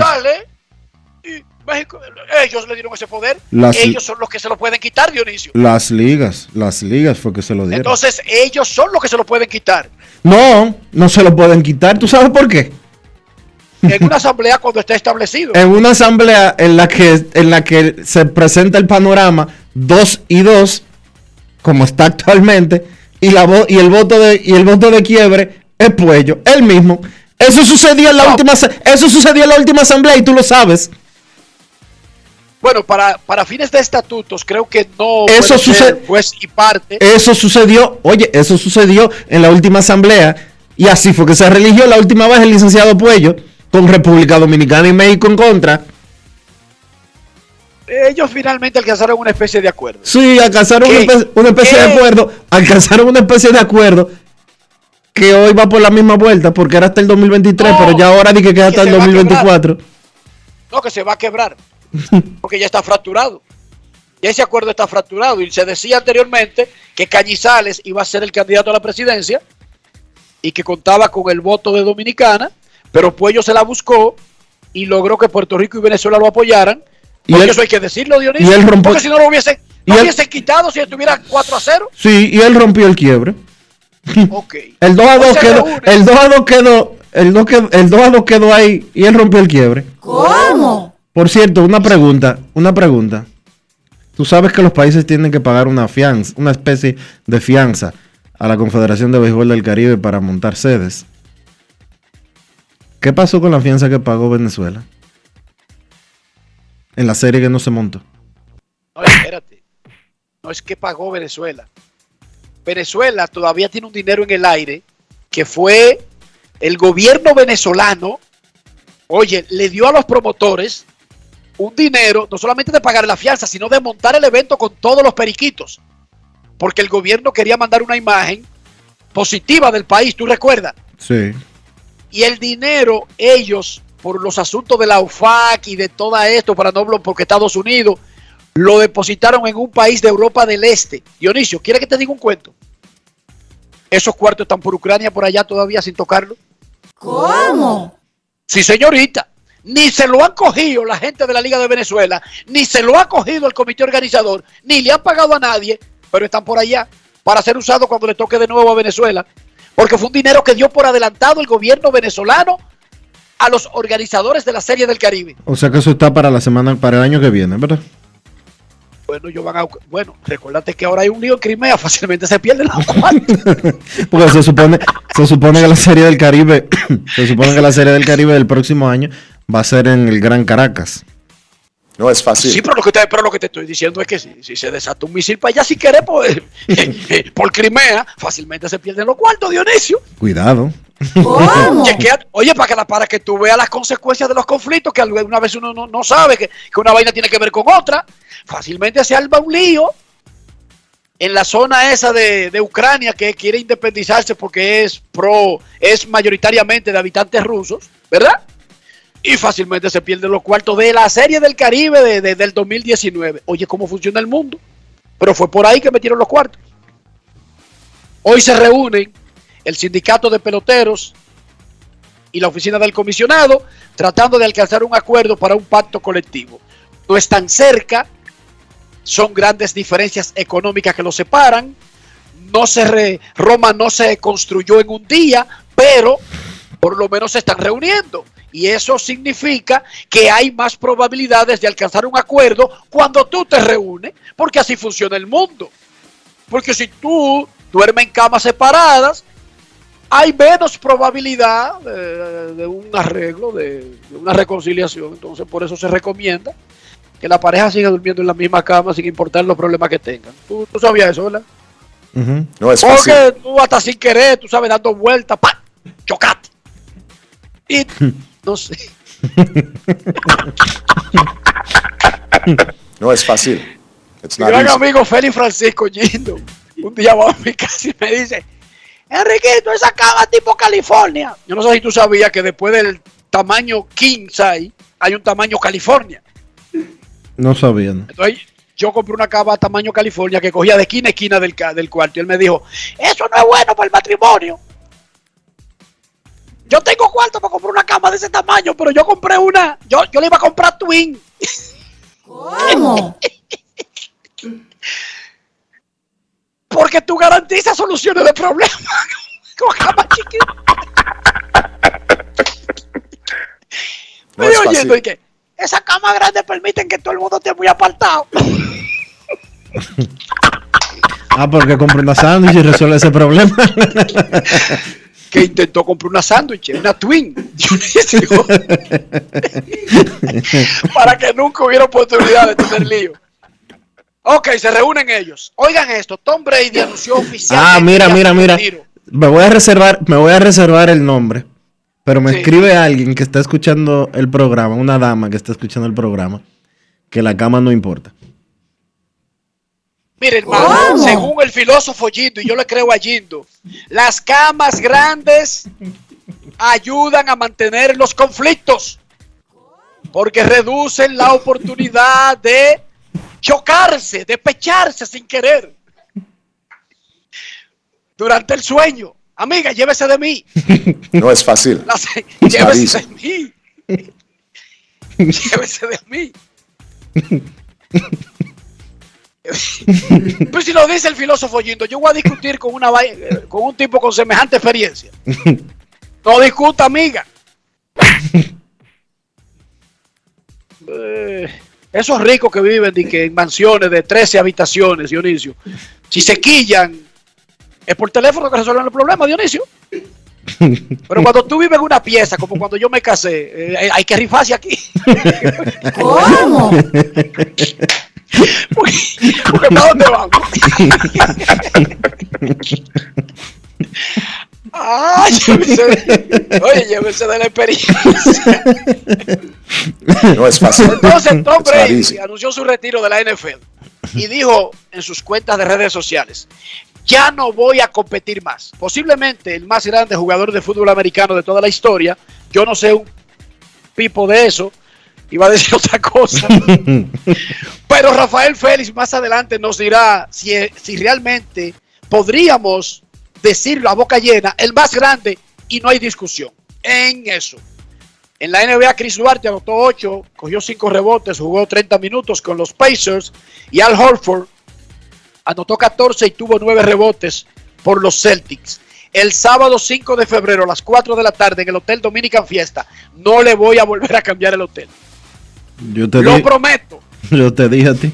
México, ellos le dieron ese poder. Las- ellos son los que se lo pueden quitar, Dionisio. Las ligas. Las ligas fue que se lo dieron. Entonces, ellos son los que se lo pueden quitar. no, no se lo pueden quitar. ¿Tú sabes por qué? En una asamblea cuando está establecido. En una asamblea en la que, en la que se presenta el panorama 2 y 2, como está actualmente, y, la vo- y, el voto de, y el voto de quiebre es Puello, el mismo. Eso sucedió en la última eso sucedió en la última asamblea y tú lo sabes. Bueno, para, para fines de estatutos, creo que no Eso sucede- juez y parte. Eso sucedió, oye, eso sucedió en la última asamblea y así fue que se religió la última vez el licenciado Puello con República Dominicana y México en contra. Ellos finalmente alcanzaron una especie de acuerdo. Sí, alcanzaron una especie, una especie de acuerdo, alcanzaron una especie de acuerdo que hoy va por la misma vuelta porque era hasta el 2023, No, pero ya ahora di que queda que hasta el se va a 2024. No, que se va a quebrar. Porque ya está fracturado. Ya ese acuerdo está fracturado. Y se decía anteriormente que Cañizales iba a ser el candidato a la presidencia y que contaba con el voto de Dominicana, pero Puello se la buscó y logró que Puerto Rico y Venezuela lo apoyaran. Y él- eso hay que decirlo, Dionisio. y él rompió- Porque si no lo hubiesen, y no él- hubiesen quitado si estuviera 4 a 0. Sí, y él rompió el quiebre. Ok. El 2 a Hoy 2 se quedó, el 2 a 2 quedó, el 2 quedó, el 2 a 2 quedó ahí y él rompió el quiebre. ¿Cómo? Por cierto, una pregunta, una pregunta. Tú sabes que los países tienen que pagar una fianza, una especie de fianza a la Confederación de Béisbol del Caribe para montar sedes. ¿Qué pasó con la fianza que pagó Venezuela? En la serie que no se montó. No, espérate. No es que pagó Venezuela. Venezuela todavía tiene un dinero en el aire que fue el gobierno venezolano, oye, le dio a los promotores un dinero, no solamente de pagar la fianza, sino de montar el evento con todos los periquitos. Porque el gobierno quería mandar una imagen positiva del país, tú recuerdas. Sí. Y el dinero, ellos, por los asuntos de la UFAC y de todo esto, para no hablar porque Estados Unidos, lo depositaron en un país de Europa del Este. Dionisio, ¿quiere que te diga un cuento? Esos cuartos están por Ucrania, por allá todavía sin tocarlo. ¿Cómo? Sí, señorita. Ni se lo han cogido la gente de la Liga de Venezuela, ni se lo ha cogido el comité organizador, ni le han pagado a nadie, pero están por allá para ser usados cuando le toque de nuevo a Venezuela. Porque fue un dinero que dio por adelantado el gobierno venezolano a los organizadores de la Serie del Caribe. O sea que eso está para la semana, para el año que viene, ¿verdad? Bueno, yo van a, bueno, recuérdate que ahora hay un lío en Crimea, fácilmente se pierden los cuartos. Porque se supone, se supone que la serie del Caribe, se supone que la serie del Caribe del próximo año va a ser en el Gran Caracas. No es fácil. Sí, pero lo que te, pero lo que te estoy diciendo es que si, si se desata un misil para allá, si querés, por, por Crimea, fácilmente se pierden los cuartos, Dionisio. Cuidado. Oye, para que, la- para que tú veas las consecuencias de los conflictos, que alguna vez uno no, no sabe que, que una vaina tiene que ver con otra, fácilmente se alba un lío en la zona esa de, de Ucrania que quiere independizarse porque es pro, es mayoritariamente de habitantes rusos, ¿verdad? Y fácilmente se pierden los cuartos de la serie del Caribe de- de- del 2019. Oye, ¿cómo funciona el mundo? Pero fue por ahí que metieron los cuartos. Hoy se reúnen el sindicato de peloteros y la oficina del comisionado tratando de alcanzar un acuerdo para un pacto colectivo. No están cerca, son grandes diferencias económicas que los separan. No se re- Roma no se construyó en un día, pero por lo menos se están reuniendo. Y eso significa que hay más probabilidades de alcanzar un acuerdo cuando tú te reúnes, porque así funciona el mundo. Porque si tú duermes en camas separadas, hay menos probabilidad de, de un arreglo, de, de una reconciliación. Entonces, por eso se recomienda que la pareja siga durmiendo en la misma cama sin importar los problemas que tengan. Tú, tú sabías eso, ¿verdad? No es fácil. Porque tú hasta sin querer, tú sabes, dando vueltas, ¡pam! ¡Chocate! Y no sé. No es fácil. Mi gran easy. amigo Félix Francisco Gindo, un día va a mi casa y me dice, Enriquito, esa cama tipo California. Yo no sé si tú sabías que después del tamaño king size hay un tamaño California. No sabía. ¿no? Entonces yo compré una cama tamaño California que cogía de esquina a esquina del, del cuarto y él me dijo, eso no es bueno para el matrimonio. Yo tengo cuarto para comprar una cama de ese tamaño, pero yo compré una, yo, yo le iba a comprar twin. ¿Cómo? Porque tú garantizas soluciones de problemas con cama chiquita. No Me es oyendo y que esas camas grandes permiten que todo el mundo esté muy apartado. Ah, porque compré una sándwich y resuelve ese problema. Que intentó comprar una sándwich, una twin. Dionisio. para que nunca hubiera oportunidad de tener lío. Ok, se reúnen ellos. Oigan esto, Tom Brady anunció oficialmente ah, mira, mira, mira. Me voy a reservar, me voy a reservar el nombre. Pero me Sí. escribe alguien que está escuchando el programa, una dama que está escuchando el programa, que la cama no importa. Mire, hermano, según el filósofo Gindo, y yo le creo a Gindo, las camas grandes ayudan a mantener los conflictos porque reducen la oportunidad de chocarse, de pecharse sin querer durante el sueño. Amiga, llévese de mí. No es fácil. La- It's not llévese easy. de mí. llévese de mí. Pues si lo dice el filósofo Gindo, yo voy a discutir con, una, con un tipo con semejante experiencia. No discuta, amiga. Eh, esos ricos que viven de que en mansiones de 13 habitaciones, Dionisio, si se quillan, es por teléfono que resuelven el problema, Dionisio. Pero cuando tú vives en una pieza, como cuando yo me casé, eh, hay que rifarse aquí. ¿Cómo? Porque ¿para dónde vamos? Ah, oye, llévese de la experiencia. No es fácil. Entonces, Tom Brady anunció su retiro de la NFL y dijo en sus cuentas de redes sociales, ya no voy a competir más. Posiblemente el más grande jugador de fútbol americano de toda la historia. Yo no sé un pipo de eso. Iba a decir otra cosa. Pero Rafael Félix más adelante nos dirá si, si realmente podríamos decirlo a boca llena, el más grande y no hay discusión en eso. En la NBA, Chris Duarte anotó 8, cogió 5 rebotes, jugó 30 minutos con los Pacers. Y Al Horford anotó 14 y tuvo 9 rebotes por los Celtics. El sábado 5 de febrero a las 4 de la tarde en el Hotel Dominican Fiesta. No le voy a volver a cambiar el hotel. Yo te, Lo prometo. yo te dije a ti.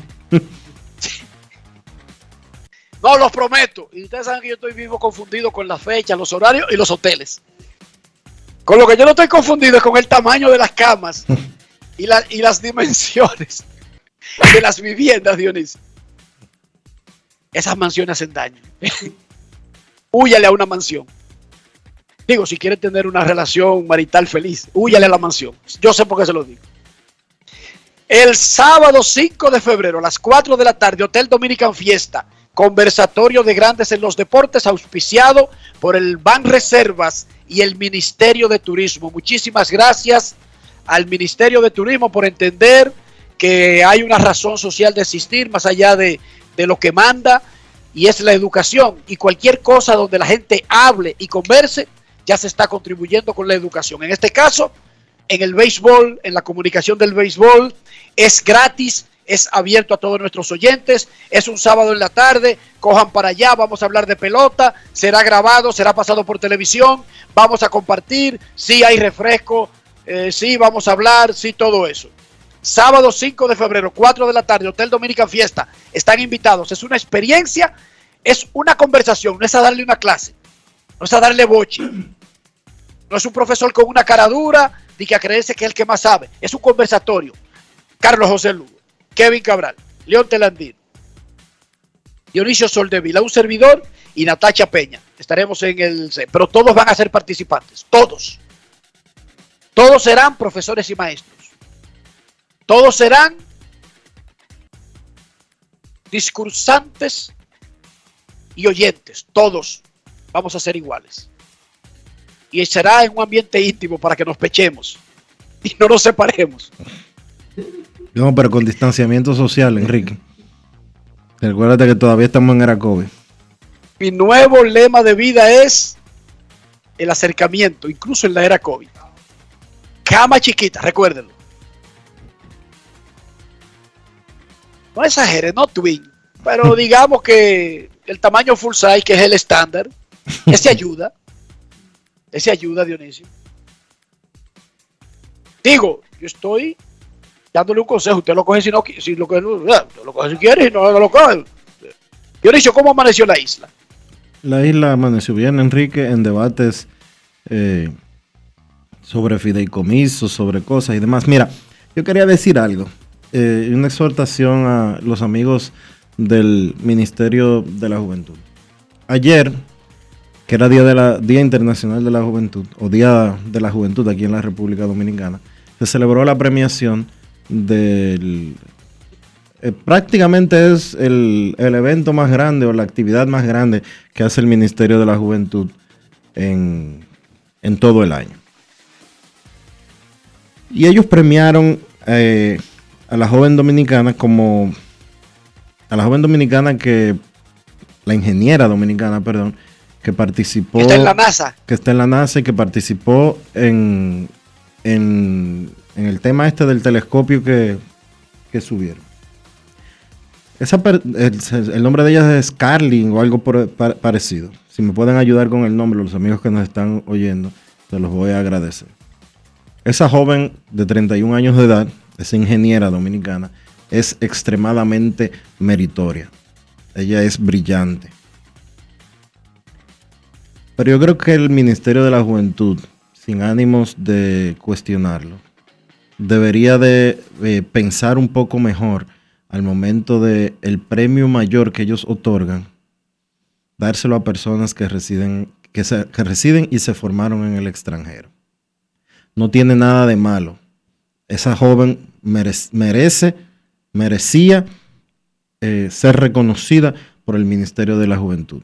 No, los prometo. Y ustedes saben que yo estoy vivo confundido con las fechas, los horarios y los hoteles. Con lo que yo no estoy confundido es con el tamaño de las camas y, la- y las dimensiones. de las viviendas, Dionisio. Esas mansiones hacen daño. Húyale a una mansión. Digo, si quiere tener una relación marital feliz, húyale a la mansión. Yo sé por qué se lo digo. El sábado 5 de febrero a las 4 de la tarde, Hotel Dominican Fiesta, conversatorio de grandes en los deportes, auspiciado por el Ban Reservas y el Ministerio de Turismo. Muchísimas gracias al Ministerio de Turismo por entender que hay una razón social de existir más allá de, de lo que manda y es la educación. Y cualquier cosa donde la gente hable y converse, ya se está contribuyendo con la educación. En este caso, en el béisbol, en la comunicación del béisbol, es gratis, es abierto a todos nuestros oyentes, es un sábado en la tarde, cojan para allá, vamos a hablar de pelota, será grabado, será pasado por televisión, vamos a compartir, sí hay refresco, eh, sí vamos a hablar, sí todo eso. Sábado 5 de febrero, 4 de la tarde, Hotel Dominican Fiesta, están invitados, es una experiencia, es una conversación, no es a darle una clase, no es a darle boche, no es un profesor con una cara dura, ni que a creerse que es el que más sabe, es un conversatorio. Carlos José Lugo, Kevin Cabral, León Telandín, Dionisio Soldevila, un servidor y Natacha Peña. Estaremos en el pero todos van a ser participantes, todos. Todos serán profesores y maestros. Todos serán discursantes y oyentes. Todos vamos a ser iguales. Y será en un ambiente íntimo para que nos pechemos y no nos separemos. No, pero con distanciamiento social, Enrique. Recuérdate que todavía estamos en era COVID. Mi nuevo lema de vida es el acercamiento, incluso en la era COVID. Cama chiquita, recuérdenlo. No exageres, no twin, pero digamos que el tamaño full size, que es el estándar, ese ayuda. Ese ayuda, Dionisio. Digo, yo estoy dándole un consejo. Usted lo coge si no si lo, coge, lo coge si quiere no, no lo coge. Dionisio, ¿cómo amaneció la isla? La isla amaneció bien, Enrique, en debates eh, sobre fideicomisos, sobre cosas y demás. Mira, yo quería decir algo. Eh, una exhortación a los amigos del Ministerio de la Juventud. Ayer, que era Día, de la, Día Internacional de la Juventud, o Día de la Juventud aquí en la República Dominicana, se celebró la premiación del... eh, prácticamente es el, el evento más grande o la actividad más grande que hace el Ministerio de la Juventud en, en todo el año. Y ellos premiaron eh, a la joven dominicana como a la joven dominicana que la ingeniera dominicana, perdón, que participó Está en la NASA. que está en la NASA y que participó en, en, en el tema este del telescopio que, que subieron. Esa per- el, el nombre de ella es Carlin o algo por- parecido. Si me pueden ayudar con el nombre, los amigos que nos están oyendo, se los voy a agradecer. Esa joven de 31 años de edad, esa ingeniera dominicana, es extremadamente meritoria. Ella es brillante. Pero yo creo que el Ministerio de la Juventud, sin ánimos de cuestionarlo, debería de eh, pensar un poco mejor al momento de el premio mayor que ellos otorgan, dárselo a personas que residen, que, se- que residen y se formaron en el extranjero. No tiene nada de malo. Esa joven merec- merece, merecía eh, ser reconocida por el Ministerio de la Juventud.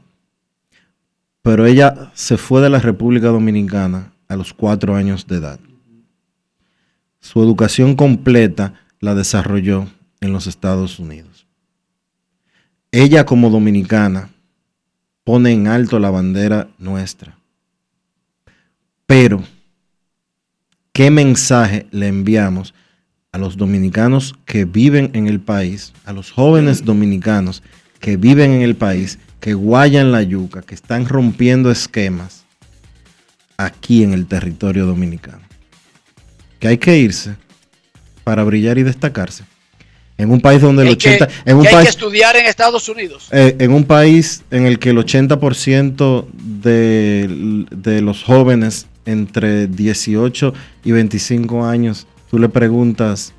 Pero ella se fue de la República Dominicana a los cuatro años de edad. Su educación completa la desarrolló en los Estados Unidos. Ella como dominicana pone en alto la bandera nuestra. Pero, ¿qué mensaje le enviamos a los dominicanos que viven en el país, a los jóvenes dominicanos que viven en el país, que guayan la yuca, que están rompiendo esquemas aquí en el territorio dominicano? Que hay que irse para brillar y destacarse. En un país donde el hay que, 80, en un que hay que país, estudiar en Estados Unidos. eh, en un país en el que el 80% de, de los jóvenes entre 18 y 25 años, tú le preguntas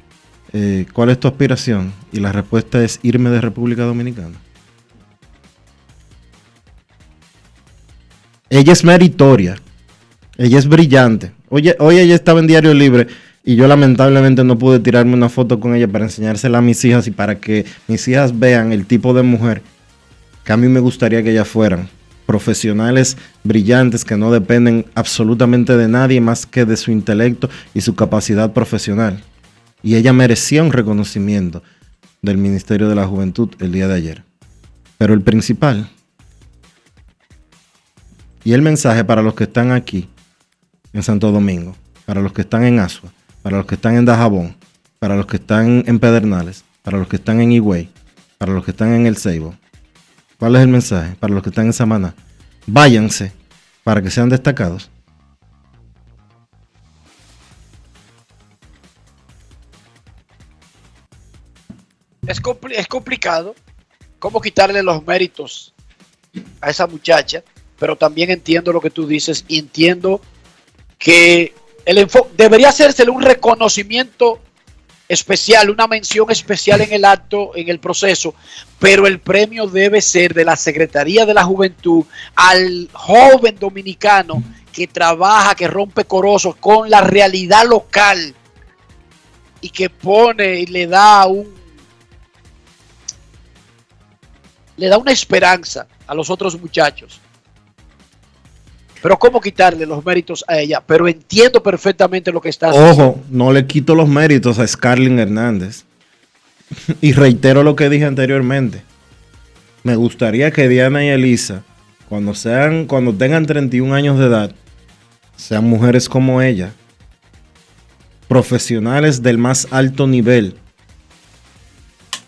eh, ¿cuál es tu aspiración? Y la respuesta es irme de República Dominicana. Ella es meritoria, ella es brillante. Hoy ella estaba en Diario Libre y yo lamentablemente no pude tirarme una foto con ella para enseñársela a mis hijas y para que mis hijas vean el tipo de mujer que a mí me gustaría que ellas fueran. Profesionales brillantes que no dependen absolutamente de nadie más que de su intelecto y su capacidad profesional. Y ella merecía un reconocimiento del Ministerio de la Juventud el día de ayer. Pero el principal, y el mensaje para los que están aquí en Santo Domingo, para los que están en Asua, para los que están en Dajabón, para los que están en Pedernales, para los que están en Higüey, para los que están en El Ceibo. ¿Cuál es el mensaje? Para los que están en Samaná. Váyanse para que sean destacados. Es, es complicado cómo quitarle los méritos a esa muchacha, pero también entiendo lo que tú dices y entiendo que el enfo- debería hacérsele un reconocimiento especial, una mención especial en el acto, en el proceso, pero el premio debe ser de la Secretaría de la Juventud al joven dominicano que trabaja, que rompe corosos con la realidad local y que pone y le da un le da una esperanza a los otros muchachos. Pero ¿cómo quitarle los méritos a ella? Pero entiendo perfectamente lo que estás Ojo, no le quito los méritos a Scarlin Hernández. y reitero lo que dije anteriormente. Me gustaría que Diana y Elisa, cuando sean, cuando tengan 31 años de edad, sean mujeres como ella, profesionales del más alto nivel.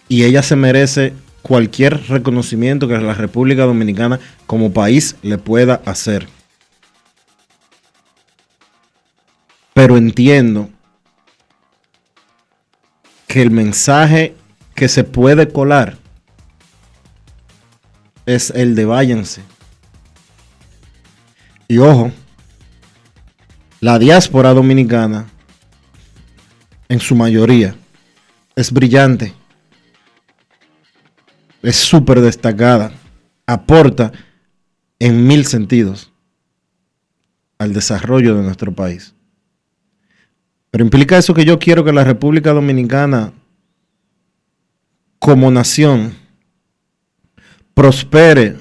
Y ella se merece cualquier reconocimiento que la República Dominicana como país le pueda hacer. Pero entiendo que el mensaje que se puede colar es el de váyanse. Y ojo, la diáspora dominicana, en su mayoría, es brillante, es súper destacada, aporta en mil sentidos al desarrollo de nuestro país. Pero implica eso que yo quiero que la República Dominicana, como nación, prospere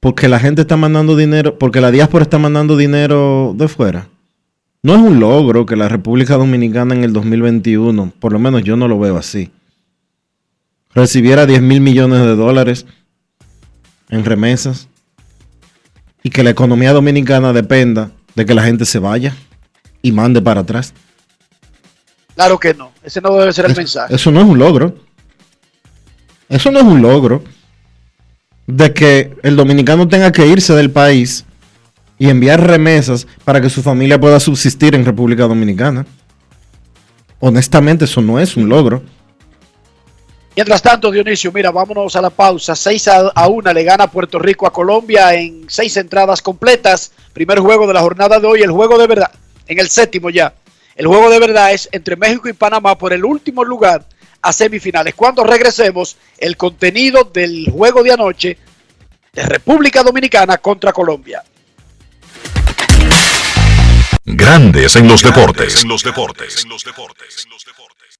porque la gente está mandando dinero, porque la diáspora está mandando dinero de fuera. No es un logro que la República Dominicana en el 2021, por lo menos yo no lo veo así, recibiera 10 mil millones de dólares en remesas y que la economía dominicana dependa de que la gente se vaya y mande para atrás. Claro que no. Ese no debe ser el mensaje. Eso no es un logro. Eso no es un logro de que el dominicano tenga que irse del país y enviar remesas para que su familia pueda subsistir en República Dominicana. Honestamente, eso no es un logro. Mientras tanto, Dionisio, mira, vámonos a la pausa. 6 a, a 1 le gana Puerto Rico a Colombia en seis entradas completas. Primer juego de la jornada de hoy, el juego de verdad, en el séptimo ya. El juego de verdad es entre México y Panamá por el último lugar a semifinales. Cuando regresemos, el contenido del juego de anoche de República Dominicana contra Colombia. Grandes en los deportes. En los deportes. En los deportes.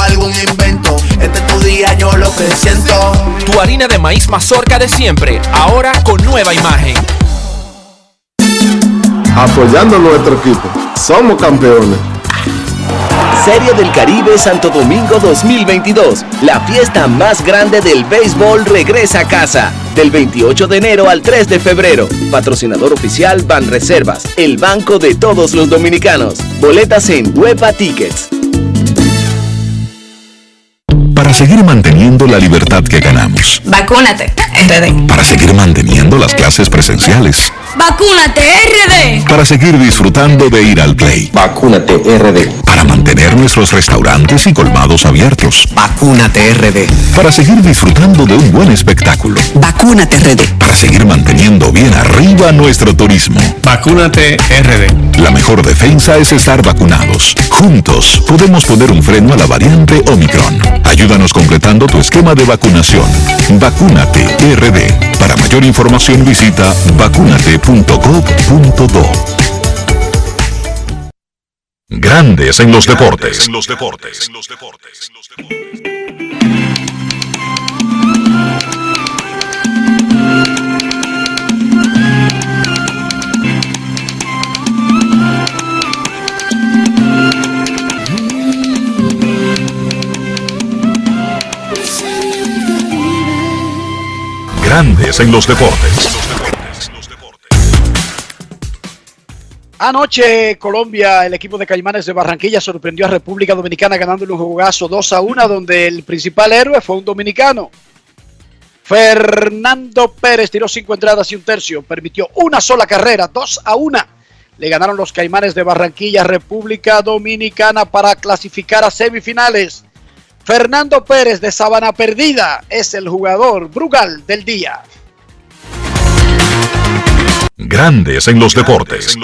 algún invento. Este es tu día, yo lo que siento. Tu harina de maíz mazorca de siempre, ahora con nueva imagen. Apoyando a nuestro equipo. Somos campeones. Serie del Caribe Santo Domingo 2022. La fiesta más grande del béisbol regresa a casa. Del 28 de enero al 3 de febrero. Patrocinador oficial Banreservas, el banco de todos los dominicanos. Boletas en Huepa Tickets. Para seguir manteniendo la libertad que ganamos. Vacúnate, RD. Para seguir manteniendo las clases presenciales. Vacúnate, RD. Para seguir disfrutando de ir al play. Vacúnate RD. Para mantener nuestros restaurantes y colmados abiertos. Vacúnate RD. Para seguir disfrutando de un buen espectáculo. Vacúnate RD. Para seguir manteniendo bien arriba nuestro turismo. Vacúnate RD. La mejor defensa es estar vacunados. Juntos podemos poner un freno a la variante Omicron. Ayúdanos completando tu esquema de vacunación. Vacúnate RD. Para mayor información visita vacunate.gov.do. Grandes en los deportes. En los deportes. En los deportes. Anoche Colombia, el equipo de Caimanes de Barranquilla sorprendió a República Dominicana ganándole un jugazo 2 a 1 donde el principal héroe fue un dominicano. Fernando Pérez tiró cinco entradas y un tercio, permitió una sola carrera, 2 a 1. Le ganaron los Caimanes de Barranquilla, República Dominicana para clasificar a semifinales. Fernando Pérez de Sabana Perdida es el jugador Brugal del día. Grandes en los deportes.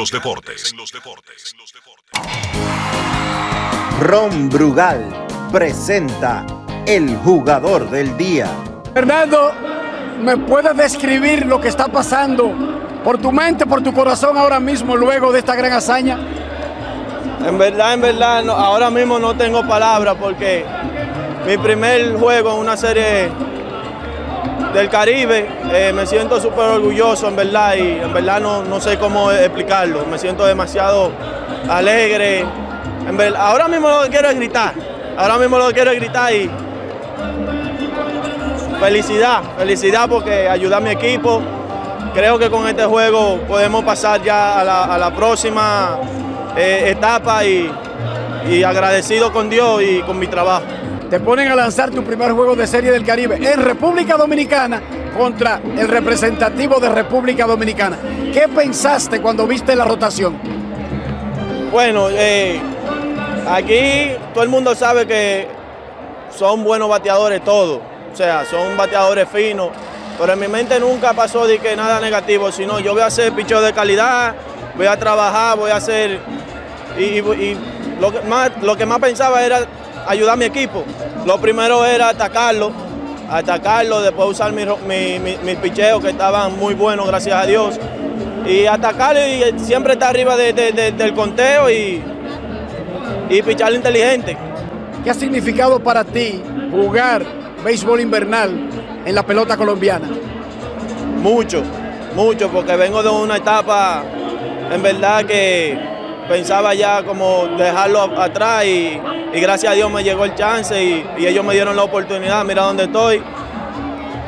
Ron Brugal presenta el jugador del día. Fernando, ¿me puedes describir lo que está pasando por tu mente, por tu corazón ahora mismo, luego de esta gran hazaña? En verdad, en verdad, ahora mismo no tengo palabras porque mi primer juego en una serie del Caribe, eh, me siento súper orgulloso, en verdad, y en verdad no, no sé cómo explicarlo. Me siento demasiado alegre. En ver- ahora mismo lo que quiero es gritar. Ahora mismo lo que quiero es gritar y felicidad, felicidad porque ayuda a mi equipo. Creo que con este juego podemos pasar ya a la, a la próxima eh, etapa y, y agradecido con Dios y con mi trabajo. Te ponen a lanzar tu primer juego de serie del Caribe en República Dominicana contra el representativo de República Dominicana. ¿Qué pensaste cuando viste la rotación? Bueno, eh, aquí todo el mundo sabe que son buenos bateadores todos, o sea, son bateadores finos, pero en mi mente nunca pasó de nada negativo, sino yo voy a hacer picheo de calidad, voy a trabajar, voy a hacer, y, lo, que más, lo que más pensaba era ayudar a mi equipo. Lo primero era atacarlo, atacarlo, después usar mi- mi- mis picheos que estaban muy buenos, gracias a Dios, y atacarlo y siempre estar arriba de- de- de- del conteo y, y picharlo inteligente. ¿Qué ha significado para ti jugar béisbol invernal en la pelota colombiana? Mucho, mucho, porque vengo de una etapa, en verdad que pensaba ya como dejarlo atrás y, y gracias a Dios me llegó el chance y, y ellos me dieron la oportunidad, mira dónde estoy.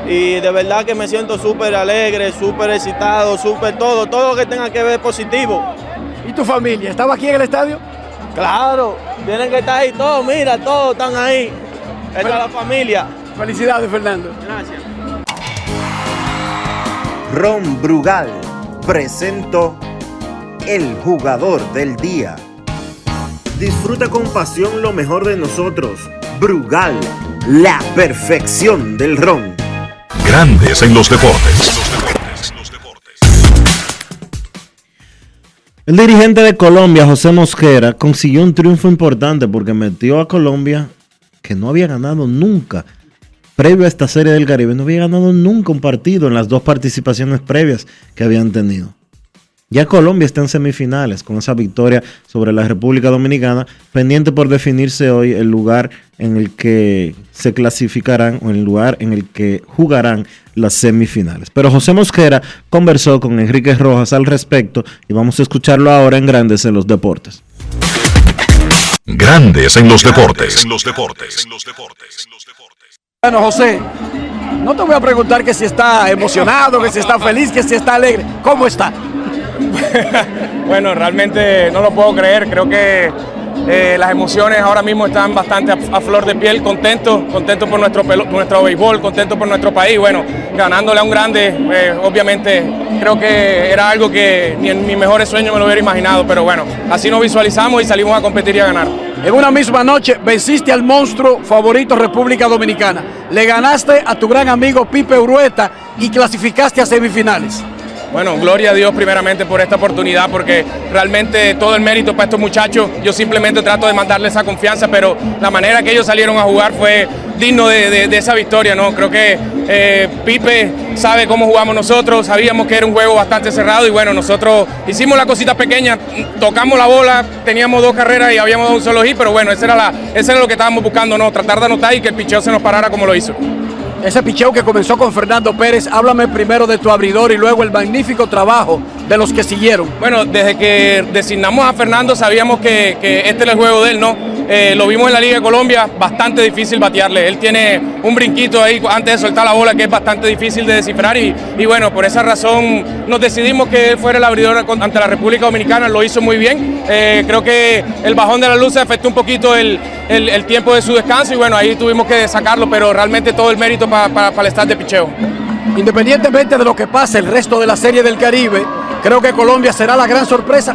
Y de verdad que me siento súper alegre, súper excitado, súper todo, todo lo que tenga que ver positivo. ¿Y tu familia? ¿Estaba aquí en el estadio? Claro, tienen que estar ahí todos, mira, todos están ahí. Esta es la familia. Felicidades, Fernando. Gracias. Ron Brugal presentó el jugador del día. Disfruta con pasión lo mejor de nosotros. Brugal, la perfección del ron. Grandes en los deportes. El dirigente de Colombia, José Mosquera, consiguió un triunfo importante porque metió a Colombia, que no había ganado nunca, previo a esta serie del Caribe, no había ganado nunca un partido en las dos participaciones previas que habían tenido. Ya Colombia está en semifinales con esa victoria sobre la República Dominicana, pendiente por definirse hoy el lugar en el que se clasificarán o el lugar en el que jugarán las semifinales. Pero José Mosquera conversó con Enrique Rojas al respecto y vamos a escucharlo ahora en Grandes en los Deportes. Grandes en los deportes. Bueno, José, no te voy a preguntar que si está emocionado, que si está feliz, que si está alegre. ¿Cómo está? Bueno, realmente no lo puedo creer. Creo que Eh, las emociones ahora mismo están bastante a, flor de piel, contento, contento por nuestro, nuestro béisbol, contento por nuestro país. Bueno, ganándole a un grande, eh, obviamente creo que era algo que ni en mis mejores sueños me lo hubiera imaginado, pero bueno, así nos visualizamos y salimos a competir y a ganar. En una misma noche venciste al monstruo favorito República Dominicana. Le ganaste a tu gran amigo Pipe Urueta y clasificaste a semifinales. Bueno, gloria a Dios primeramente por esta oportunidad, porque realmente todo el mérito para estos muchachos. Yo simplemente trato de mandarles esa confianza, pero la manera que ellos salieron a jugar fue digno de, esa victoria, ¿no? Creo que eh, Pipe sabe cómo jugamos nosotros, sabíamos que era un juego bastante cerrado y bueno, nosotros hicimos la cosita pequeña, tocamos la bola, teníamos dos carreras y habíamos dado un solo hit, pero bueno, ese era lo que estábamos buscando, ¿no? Tratar de anotar y que el picheo se nos parara como lo hizo. Ese picheo que comenzó con Fernando Pérez, háblame primero de tu abridor y luego el magnífico trabajo de los que siguieron. Bueno, desde que designamos a Fernando sabíamos que, este era el juego de él, ¿no? Eh, lo vimos en la Liga de Colombia, bastante difícil batearle. Él tiene un brinquito ahí antes de soltar la bola que es bastante difícil de descifrar y, bueno, por esa razón nos decidimos que él fuera el abridor ante la República Dominicana, lo hizo muy bien. Eh, creo que el bajón de la luz afectó un poquito el, el- tiempo de su descanso y bueno, ahí tuvimos que sacarlo, pero realmente todo el mérito pa- pa- para el staff de picheo. Independientemente de lo que pase el resto de la Serie del Caribe, creo que Colombia será la gran sorpresa.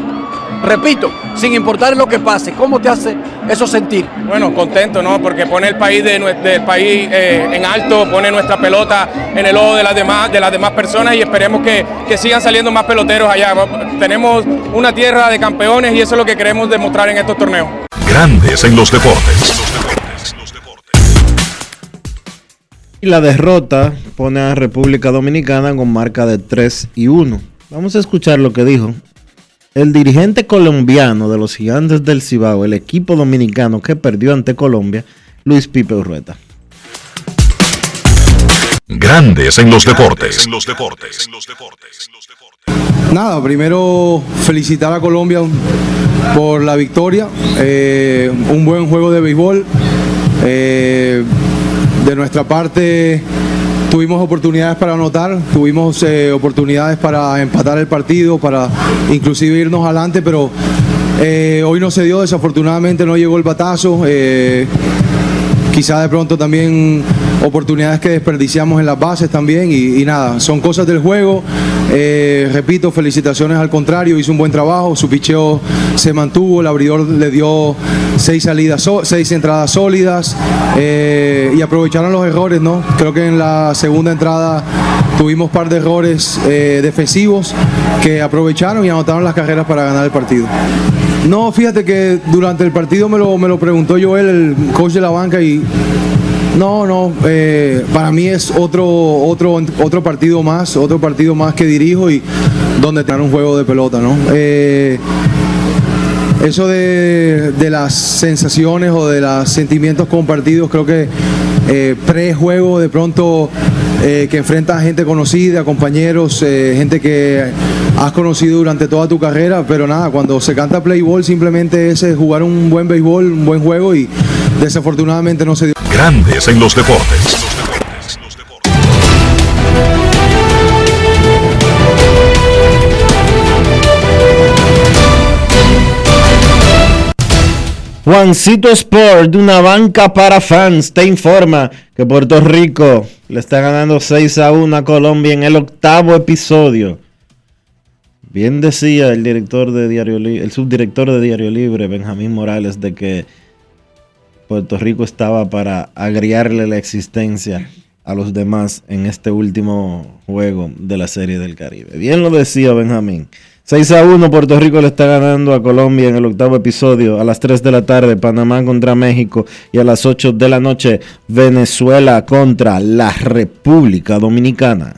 Repito, sin importar lo que pase, ¿cómo te hace eso sentir? Bueno, contento, ¿no? Porque pone el país de del país eh, en alto, pone nuestra pelota en el ojo de las demás, de las demás personas y esperemos que, que sigan saliendo más peloteros allá. Tenemos una tierra de campeones y eso es lo que queremos demostrar en estos torneos. Grandes en los deportes. Y la derrota pone a República Dominicana con marca de 3 y 1. Vamos a escuchar lo que dijo el dirigente colombiano de los Gigantes del Cibao, el equipo dominicano que perdió ante Colombia, Luis Pipe Urrueta. Grandes en los deportes. Nada, primero felicitar a Colombia por la victoria, eh, un buen juego de béisbol. Eh, de nuestra parte tuvimos oportunidades para anotar, tuvimos eh, oportunidades para empatar el partido, para inclusive irnos adelante, pero eh, hoy no se dio, desafortunadamente no llegó el batazo. eh, quizá de pronto también oportunidades que desperdiciamos en las bases también y, nada, son cosas del juego. Eh, repito, felicitaciones al contrario, hizo un buen trabajo, su picheo se mantuvo, el abridor le dio seis salidas, seis entradas sólidas eh, y aprovecharon los errores, ¿no? Creo que en la segunda entrada tuvimos un par de errores eh, defensivos que aprovecharon y anotaron las carreras para ganar el partido. No, fíjate que durante el partido me lo, me lo preguntó Joel, el coach de la banca, y no, no, eh, para mí es otro, otro, otro partido más, otro partido más que dirijo y donde tener un juego de pelota, ¿no? Eh, eso de, de las sensaciones o de los sentimientos compartidos, creo que eh, pre-juego de pronto eh, que enfrentas a gente conocida, compañeros, eh, gente que has conocido durante toda tu carrera, pero nada, cuando se canta play ball simplemente es jugar un buen béisbol, un buen juego y desafortunadamente no se dio. Grandes en los deportes. Juancito Sport, de una banca para fans, te informa que Puerto Rico le está ganando 6 a 1 a Colombia en el octavo episodio. Bien decía el director de Diario el subdirector de Diario Libre, Benjamín Morales, de que Puerto Rico estaba para agriarle la existencia a los demás en este último juego de la Serie del Caribe. Bien lo decía Benjamín. 6 a 1 Puerto Rico le está ganando a Colombia en el octavo episodio a las 3 de la tarde Panamá contra México y a las 8 de la noche Venezuela contra la República Dominicana.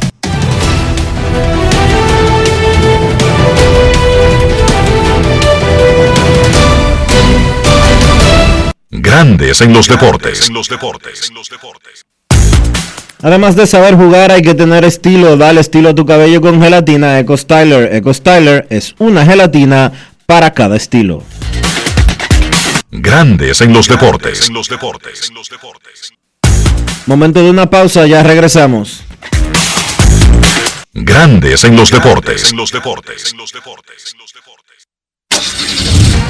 Grandes en los deportes. Además de saber jugar, hay que tener estilo. Dale estilo a tu cabello con gelatina Eco Styler. Eco Styler es una gelatina para cada estilo. Grandes en los deportes. Momento de una pausa, ya regresamos. Grandes en los deportes.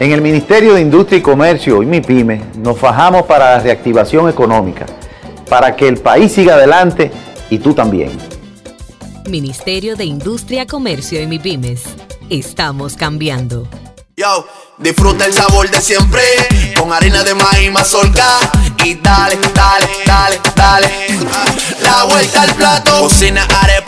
En el Ministerio de Industria y Comercio y MIPYME nos fajamos para la reactivación económica, para que el país siga adelante y tú también. Ministerio de Industria, Comercio y MIPYMES. Estamos cambiando. Yo, disfruta el sabor de siempre con harina de maíz mazorca y dale, dale, dale, dale. La vuelta al plato, cocina arepa,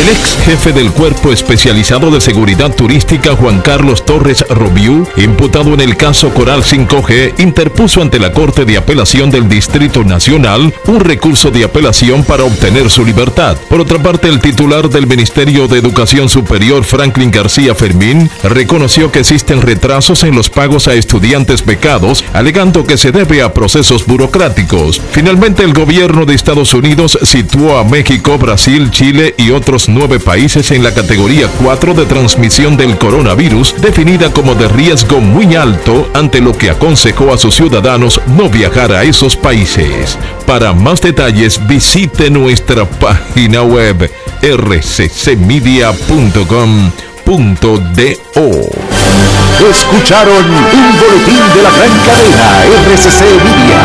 El ex jefe del Cuerpo Especializado de Seguridad Turística Juan Carlos Torres Robiú, imputado en el caso Coral 5G, interpuso ante la Corte de Apelación del Distrito Nacional un recurso de apelación para obtener su libertad. Por otra parte, el titular del Ministerio de Educación Superior, Franklin García Fermín, reconoció que existen retrasos en los pagos a estudiantes becados, alegando que se debe a procesos burocráticos. Finalmente, el gobierno de Estados Unidos situó a México, Brasil, Chile y otros nueve países en la categoría 4 de transmisión del coronavirus, definida como de riesgo muy alto, ante lo que aconsejó a sus ciudadanos no viajar a esos países. Para más detalles, visite nuestra página web rccmedia.com.do. Escucharon un boletín de la gran cadena RCC Media.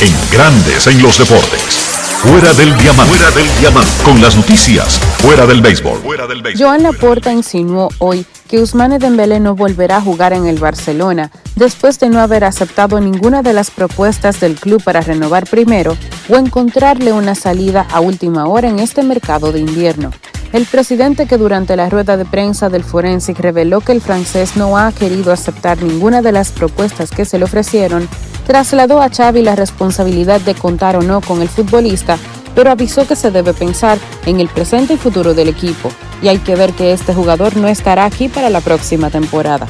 En grandes en los deportes. Fuera del diamante. Fuera del diamante. Con las noticias. Fuera del béisbol. Fuera del béisbol. Joan Laporta insinuó hoy que Usmane Dembélé no volverá a jugar en el Barcelona después de no haber aceptado ninguna de las propuestas del club para renovar primero o encontrarle una salida a última hora en este mercado de invierno. El presidente que durante la rueda de prensa del Forensic reveló que el francés no ha querido aceptar ninguna de las propuestas que se le ofrecieron, trasladó a Xavi la responsabilidad de contar o no con el futbolista, pero avisó que se debe pensar en el presente y futuro del equipo, y hay que ver que este jugador no estará aquí para la próxima temporada.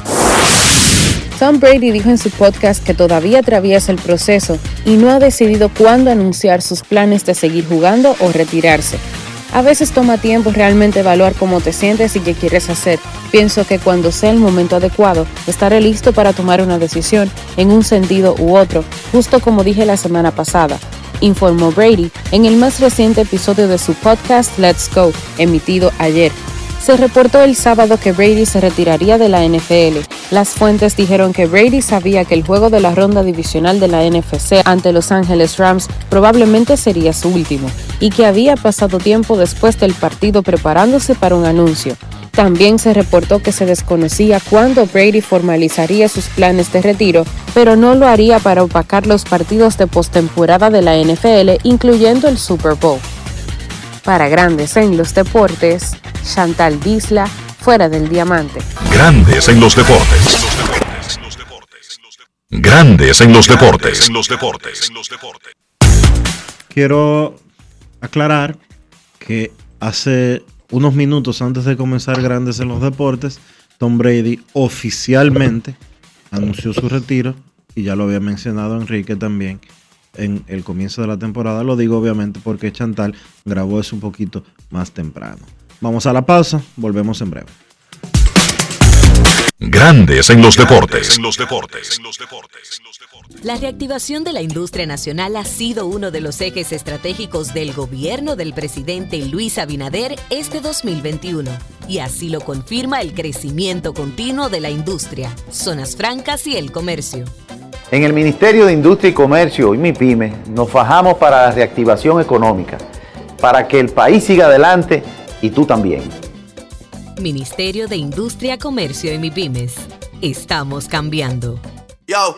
Tom Brady dijo en su podcast que todavía atraviesa el proceso y no ha decidido cuándo anunciar sus planes de seguir jugando o retirarse. A veces toma tiempo realmente evaluar cómo te sientes y qué quieres hacer. Pienso que cuando sea el momento adecuado, estaré listo para tomar una decisión en un sentido u otro, justo como dije la semana pasada, informó Brady en el más reciente episodio de su podcast Let's Go, emitido ayer. Se reportó el sábado que Brady se retiraría de la NFL. Las fuentes dijeron que Brady sabía que el juego de la ronda divisional de la NFC ante Los Angeles Rams probablemente sería su último y que había pasado tiempo después del partido preparándose para un anuncio. También se reportó que se desconocía cuándo Brady formalizaría sus planes de retiro, pero no lo haría para opacar los partidos de postemporada de la NFL, incluyendo el Super Bowl. Para Grandes en los Deportes, Chantal Disla, fuera del diamante. Grandes en los deportes. Grandes en los deportes. Quiero aclarar que hace unos minutos antes de comenzar Grandes en los deportes, Tom Brady oficialmente anunció su retiro y ya lo había mencionado Enrique también en el comienzo de la temporada. Lo digo obviamente porque Chantal grabó eso un poquito más temprano. Vamos a la pausa, volvemos en breve. Grandes en los deportes. La reactivación de la industria nacional ha sido uno de los ejes estratégicos del gobierno del presidente Luis Abinader este 2021. Y así lo confirma el crecimiento continuo de la industria, zonas francas y el comercio. En el Ministerio de Industria y Comercio y MIPYME nos fajamos para la reactivación económica, para que el país siga adelante y tú también. Ministerio de Industria, Comercio y MIPYMES. Estamos cambiando. Yo,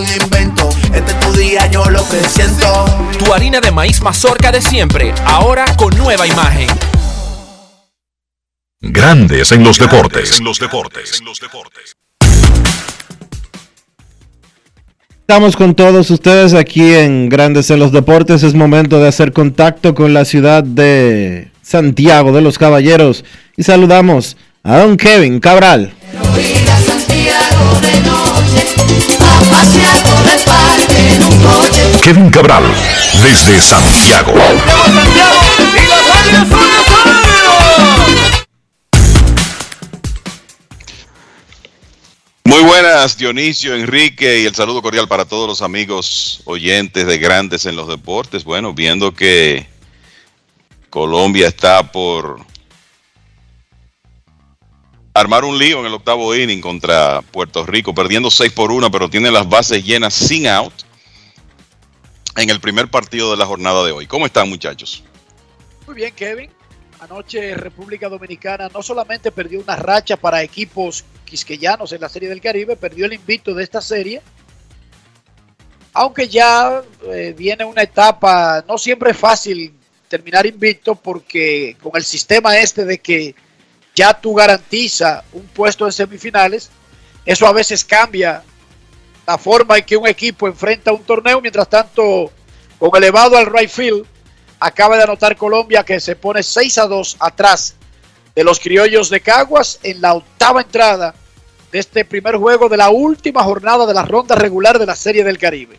invento. Este es tu día, yo lo que siento. Tu harina de maíz mazorca de siempre, ahora con nueva imagen. Grandes en los deportes. En los deportes. Estamos con todos ustedes aquí en Grandes en los Deportes. Es momento de hacer contacto con la ciudad de Santiago de los Caballeros y saludamos a don Kevin Cabral. Kevin Cabral, desde Santiago. Muy buenas, Dionisio, Enrique, y el saludo cordial para todos los amigos oyentes de Grandes en los Deportes. Bueno, viendo que Colombia está por armar un lío en el octavo inning contra Puerto Rico, perdiendo 6 por 1, pero tiene las bases llenas sin out en el primer partido de la jornada de hoy. ¿Cómo están, muchachos? Muy bien, Kevin. Anoche República Dominicana no solamente perdió una racha para equipos quisqueyanos en la Serie del Caribe, perdió el invito de esta serie. Aunque ya eh, viene una etapa, no siempre es fácil terminar invicto porque con el sistema este de que ya tú garantiza un puesto en semifinales, eso a veces cambia la forma en que un equipo enfrenta un torneo. Mientras tanto, con elevado al right field, acaba de anotar Colombia que se pone 6 a 2 atrás de los criollos de Caguas en la octava entrada de este primer juego de la última jornada de la ronda regular de la Serie del Caribe.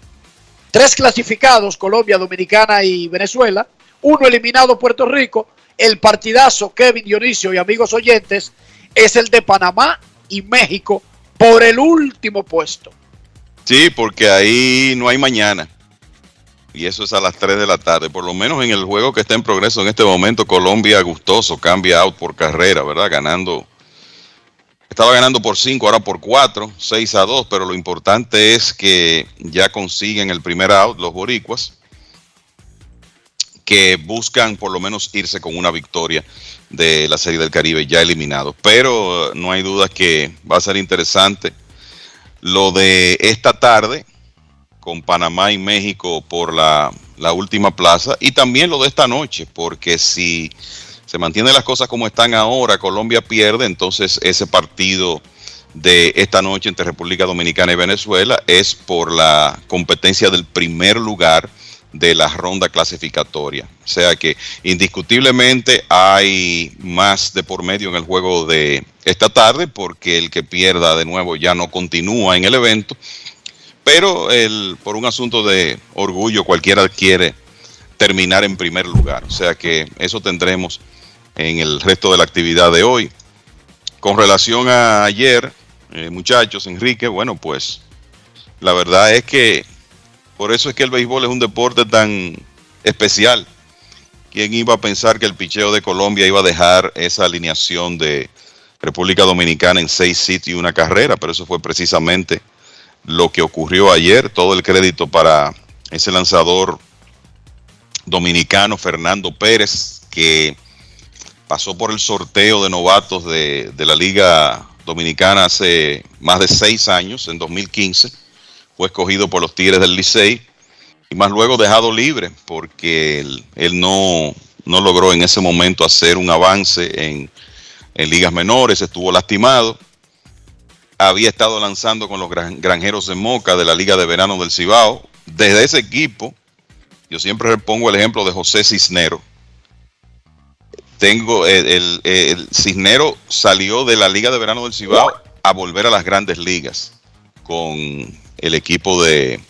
Tres clasificados, Colombia, Dominicana y Venezuela. Uno eliminado Puerto Rico. El partidazo, Kevin Dionisio y amigos oyentes, es el de Panamá y México por el último puesto. Sí, porque ahí no hay mañana. Y eso es a las 3 de la tarde. Por lo menos en el juego que está en progreso en este momento, Colombia gustoso, cambia out por carrera, ¿verdad? Ganando. Estaba ganando por 5, ahora por 4, 6 a 2, pero lo importante es que ya consiguen el primer out los boricuas, que buscan por lo menos irse con una victoria de la Serie del Caribe ya eliminado. Pero no hay duda que va a ser interesante lo de esta tarde con Panamá y México por la, la, última plaza y también lo de esta noche, porque si se mantienen las cosas como están ahora, Colombia pierde, entonces ese partido de esta noche entre República Dominicana y Venezuela es por la competencia del primer lugar de la ronda clasificatoria. O sea que indiscutiblemente hay más de por medio en el juego de esta tarde porque el que pierda de nuevo ya no continúa en el evento. Pero el, por un asunto de orgullo cualquiera quiere terminar en primer lugar. O sea que eso tendremos en el resto de la actividad de hoy. Con relación a ayer, eh, muchachos, Enrique, bueno, pues la verdad es que por eso es que el béisbol es un deporte tan especial. ¿Quién iba a pensar que el picheo de Colombia iba a dejar esa alineación de República Dominicana en seis sitios y una carrera? Pero eso fue precisamente lo que ocurrió ayer. Todo el crédito para ese lanzador dominicano, Fernando Pérez, que pasó por el sorteo de novatos de, de la Liga Dominicana hace más de seis años, en 2015. Fue escogido por los Tigres del Licey y más luego dejado libre porque él, no, no, logró en ese momento hacer un avance en, en, ligas menores, estuvo lastimado, había estado lanzando con los granjeros de Moca de la Liga de Verano del Cibao. Desde ese equipo, yo siempre pongo el ejemplo de José Cisnero. Tengo el Cisnero salió de la Liga de Verano del Cibao a volver a las grandes ligas con el equipo de,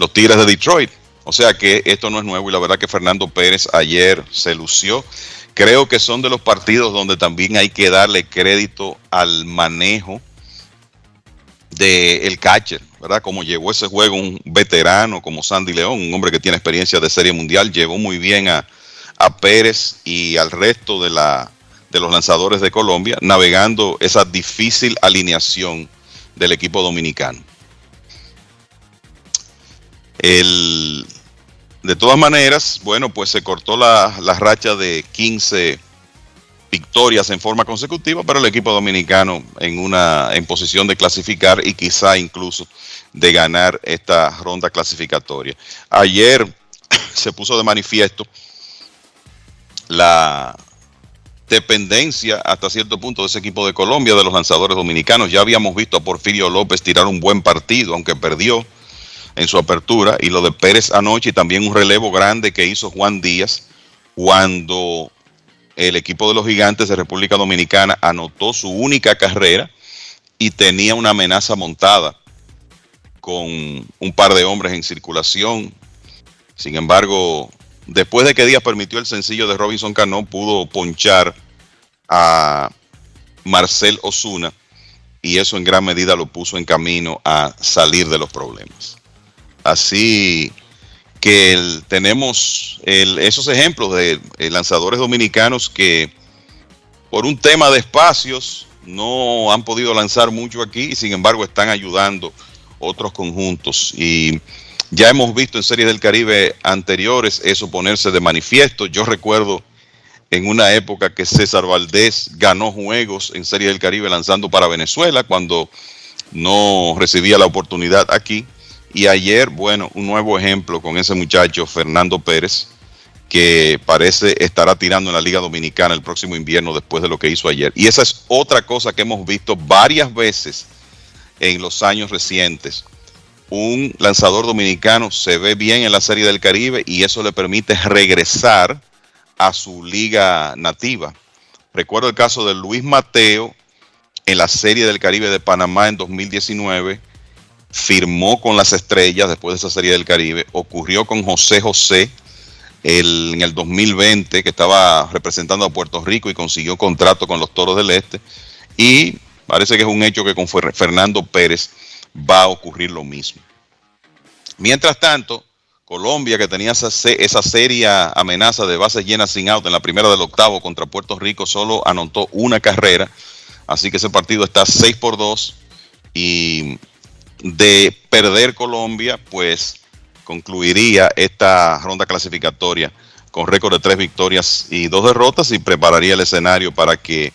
los Tigres de Detroit. O sea que esto no es nuevo y la verdad que Fernando Pérez ayer se lució. Creo que son de los partidos donde también hay que darle crédito al manejo del el catcher, ¿verdad? Como llegó ese juego un veterano como Sandy León, un hombre que tiene experiencia de serie mundial, llevó muy bien a, Pérez y al resto de los lanzadores de Colombia, navegando esa difícil alineación del equipo dominicano. El, de todas maneras, bueno, pues se cortó la, racha de 15 victorias en forma consecutiva, pero el equipo dominicano en una en posición de clasificar y quizá incluso de ganar esta ronda clasificatoria. Ayer se puso de manifiesto la dependencia hasta cierto punto de ese equipo de Colombia, de los lanzadores dominicanos. Ya habíamos visto a Porfirio López tirar un buen partido, aunque perdió en su apertura y lo de Pérez anoche y también un relevo grande que hizo Juan Díaz cuando el equipo de los gigantes de República Dominicana anotó su única carrera y tenía una amenaza montada con un par de hombres en circulación. Sin embargo, después de que Díaz permitió el sencillo de Robinson Cano, pudo ponchar a Marcel Osuna y eso en gran medida lo puso en camino a salir de los problemas. Así que tenemos esos ejemplos de eh, lanzadores dominicanos que por un tema de espacios no han podido lanzar mucho aquí y sin embargo están ayudando otros conjuntos. Y ya hemos visto en series del Caribe anteriores eso ponerse de manifiesto. Yo recuerdo en una época que César Valdés ganó juegos en Serie del Caribe lanzando para Venezuela cuando no recibía la oportunidad aquí. Y ayer, bueno, un nuevo ejemplo con ese muchacho Fernando Pérez, que parece estará tirando en la Liga Dominicana el próximo invierno después de lo que hizo ayer. Y esa es otra cosa que hemos visto varias veces en los años recientes. Un lanzador dominicano se ve bien en la Serie del Caribe y eso le permite regresar a su liga nativa. Recuerdo el caso de Luis Mateo en la Serie del Caribe de Panamá en 2019 firmó con las estrellas después de esa serie del Caribe. Ocurrió con José José en el 2020, que estaba representando a Puerto Rico y consiguió contrato con los Toros del Este. Y parece que es un hecho que con Fernando Pérez va a ocurrir lo mismo. Mientras tanto, Colombia, que tenía esa, esa seria amenaza de bases llenas sin out en la primera del octavo contra Puerto Rico, solo anotó una carrera. Así que ese partido está 6 por 2 y de perder Colombia, pues concluiría esta ronda clasificatoria con récord de tres victorias y dos derrotas y prepararía el escenario para que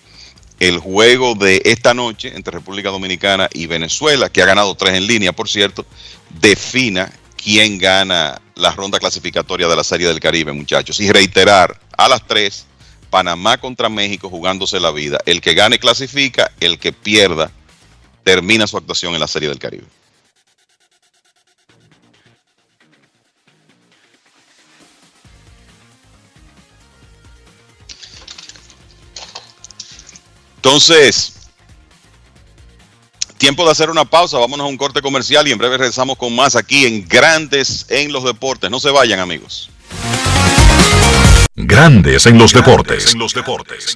el juego de esta noche entre República Dominicana y Venezuela, que ha ganado tres en línea, por cierto, defina quién gana la ronda clasificatoria de la Serie del Caribe, muchachos. Y reiterar, a las tres, Panamá contra México jugándose la vida. El que gane clasifica, el que pierda termina su actuación en la Serie del Caribe. Entonces, tiempo de hacer una pausa, vámonos a un corte comercial y en breve regresamos con más aquí en Grandes en los Deportes. No se vayan, amigos. Grandes en los deportes. En los deportes.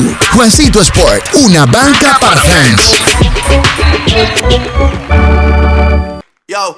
Juancito Sport, una banca para fans. Yo,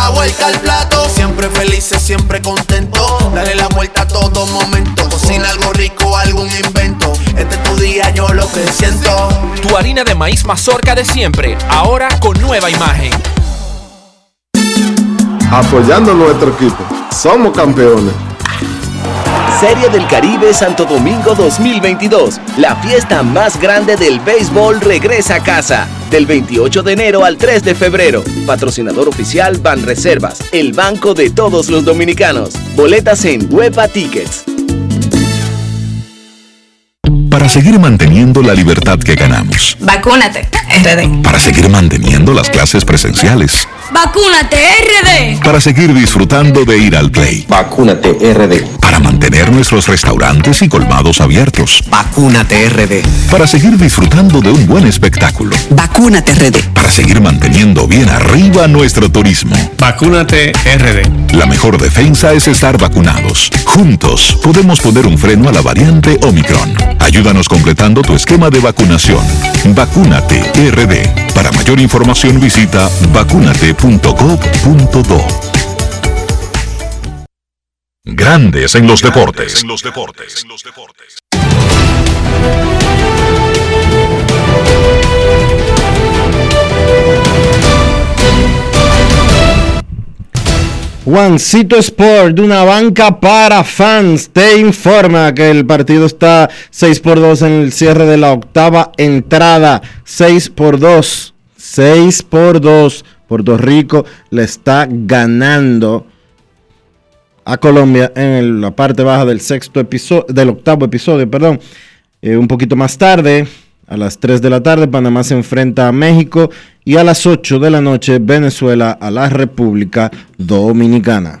La vuelta al plato, siempre felices, siempre contento. Dale la vuelta a todo momento. Cocina algo rico, algún invento. Este es tu día, yo lo que siento. Tu harina de maíz mazorca de siempre, ahora con nueva imagen. Apoyando a nuestro equipo. Somos campeones. Serie del Caribe Santo Domingo 2022. La fiesta más grande del béisbol regresa a casa. Del 28 de enero al 3 de febrero. Patrocinador oficial Ban Reservas, el banco de todos los dominicanos. Boletas en Huepa Tickets. Para seguir manteniendo la libertad que ganamos. Vacúnate, RD. Para seguir manteniendo las clases presenciales. Vacúnate, RD. Para seguir disfrutando de ir al play. Vacúnate RD. Para mantener nuestros restaurantes y colmados abiertos. Vacúnate RD. Para seguir disfrutando de un buen espectáculo. Vacúnate RD. Para seguir manteniendo bien arriba nuestro turismo. Vacúnate RD. La mejor defensa es estar vacunados. Juntos podemos poner un freno a la variante Omicron. Ayúdanos completando tu esquema de vacunación. Vacúnate RD. Para mayor información visita vacunate.gov.do. Grandes en los deportes. Juancito Sport, de una banca para fans, te informa que el partido está 6 por 2 en el cierre de la octava entrada. 6 por 2. 6 por 2. Puerto Rico le está ganando a Colombia en la parte baja del sexto episodio, del octavo episodio, perdón. Eh, un poquito más tarde, a las 3 de la tarde, Panamá se enfrenta a México y a las 8 de la noche, Venezuela a la República Dominicana.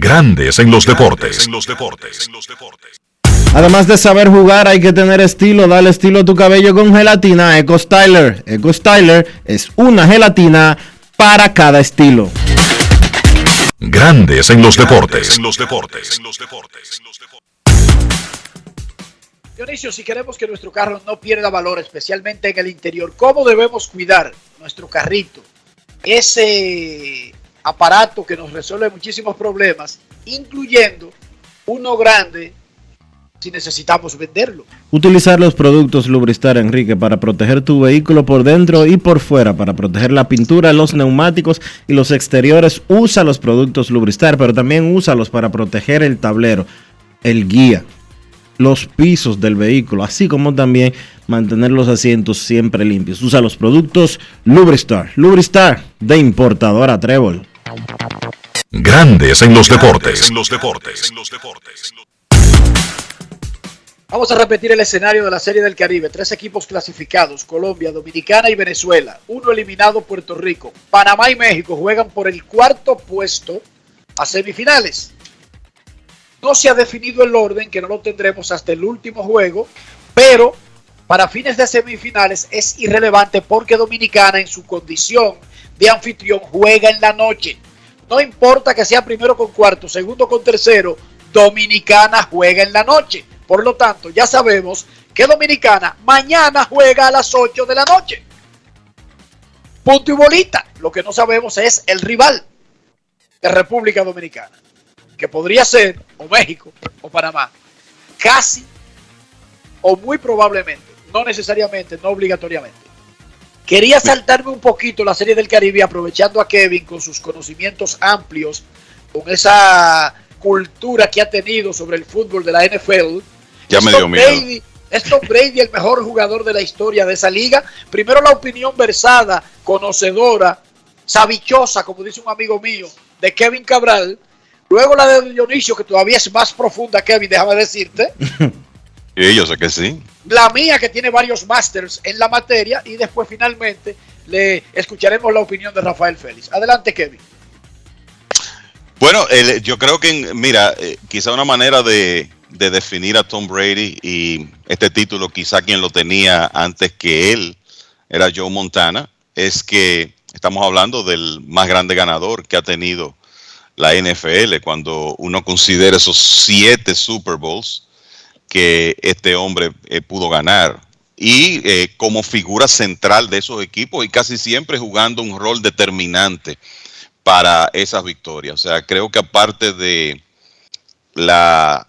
Grandes en los deportes. Además de saber jugar, hay que tener estilo. Dale estilo a tu cabello con gelatina Eco Styler. Eco Styler es una gelatina para cada estilo. Grandes en los deportes. Dionisio, si queremos que nuestro carro no pierda valor, especialmente en el interior, ¿cómo debemos cuidar nuestro carrito? Ese aparato que nos resuelve muchísimos problemas, incluyendo uno grande si necesitamos venderlo. Utilizar los productos Lubristar, Enrique, para proteger tu vehículo por dentro y por fuera, para proteger la pintura, los neumáticos y los exteriores. Usa los productos Lubristar, pero también úsalos para proteger el tablero, el guía, los pisos del vehículo, así como también mantener los asientos siempre limpios. Usa los productos Lubristar. Lubristar de importadora Trébol. Grandes en los deportes. Vamos a repetir el escenario de la Serie del Caribe. Tres equipos clasificados, Colombia, Dominicana y Venezuela. Uno eliminado, Puerto Rico. Panamá y México juegan por el cuarto puesto a semifinales. No se ha definido el orden, que no lo tendremos hasta el último juego, pero para fines de semifinales es irrelevante porque Dominicana en su condición de anfitrión juega en la noche. No importa que sea primero con cuarto, segundo con tercero, Dominicana juega en la noche. Por lo tanto, ya sabemos que Dominicana mañana juega a las 8 de la noche. Punto y bolita. Lo que no sabemos es el rival de República Dominicana, que podría ser o México o Panamá. Casi o muy probablemente, no necesariamente, no obligatoriamente. Quería saltarme un poquito la serie del Caribe aprovechando a Kevin con sus conocimientos amplios, con esa cultura que ha tenido sobre el fútbol de la NFL. Ya me dio miedo. ¿Es Tom Brady el mejor jugador de la historia de esa liga? Primero la opinión versada, conocedora, sabichosa, como dice un amigo mío, de Kevin Cabral. Luego la de Dionisio, que todavía es más profunda, Kevin, déjame decirte. Yo sé que sí. La mía, que tiene varios másters en la materia. Y después, finalmente, le escucharemos la opinión de Rafael Félix. Adelante, Kevin. Bueno, yo creo que, mira, eh, quizá una manera de, de definir a Tom Brady y este título, quizá quien lo tenía antes que él, era Joe Montana, es que estamos hablando del más grande ganador que ha tenido la NFL cuando uno considera esos siete Super Bowls que este hombre eh, pudo ganar y eh, como figura central de esos equipos y casi siempre jugando un rol determinante para esas victorias. O sea, creo que aparte de la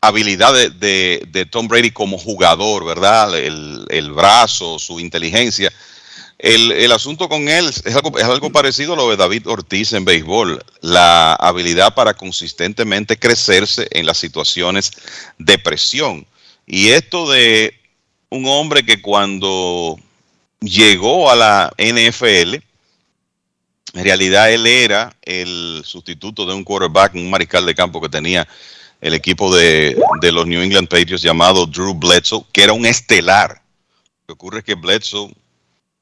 habilidad de, Tom Brady como jugador, ¿verdad? El, brazo, su inteligencia. El, asunto con él es algo, es algo parecido a lo de David Ortiz en béisbol, la habilidad para consistentemente crecerse en las situaciones de presión. Y esto de un hombre que cuando llegó a la NFL, en realidad él era el sustituto de un quarterback, un mariscal de campo que tenía el equipo de, los New England Patriots llamado Drew Bledsoe, que era un estelar. Lo que ocurre es que Bledsoe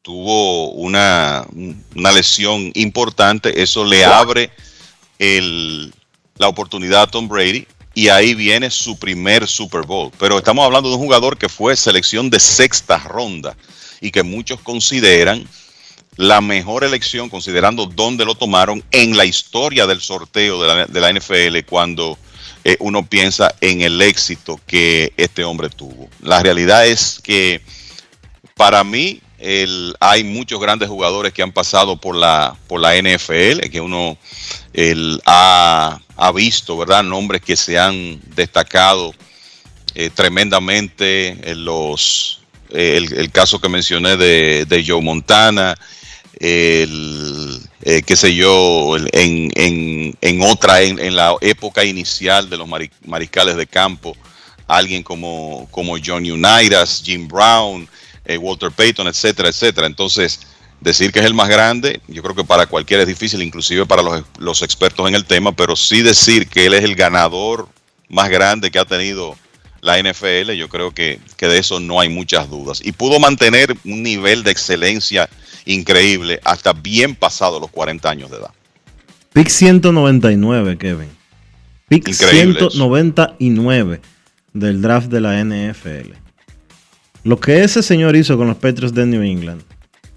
tuvo una, lesión importante, eso le abre la oportunidad a Tom Brady y ahí viene su primer Super Bowl. Pero estamos hablando de un jugador que fue selección de sexta ronda y que muchos consideran la mejor elección, considerando dónde lo tomaron en la historia del sorteo de la, de la NFL cuando eh, uno piensa en el éxito que este hombre tuvo. La realidad es que para mí hay muchos grandes jugadores que han pasado por la, por la NFL, que uno ha, visto, ¿verdad? Nombres que se han destacado eh, tremendamente en los, eh, el, caso que mencioné de, Joe Montana, el, eh, qué sé yo, en, en, otra, en, la época inicial de los mariscales de campo, alguien como, como John Unitas, Jim Brown, eh, Walter Payton, etcétera, etcétera. Entonces, decir que es el más grande, yo creo que para cualquiera es difícil, inclusive para los, los expertos en el tema, pero sí decir que él es el ganador más grande que ha tenido la NFL, yo creo que, que de eso no hay muchas dudas. Y pudo mantener un nivel de excelencia increíble hasta bien pasado los 40 años de edad. Pick 199, Kevin. Pick 199 del draft de la NFL. Lo que ese señor hizo con los Patriots de New England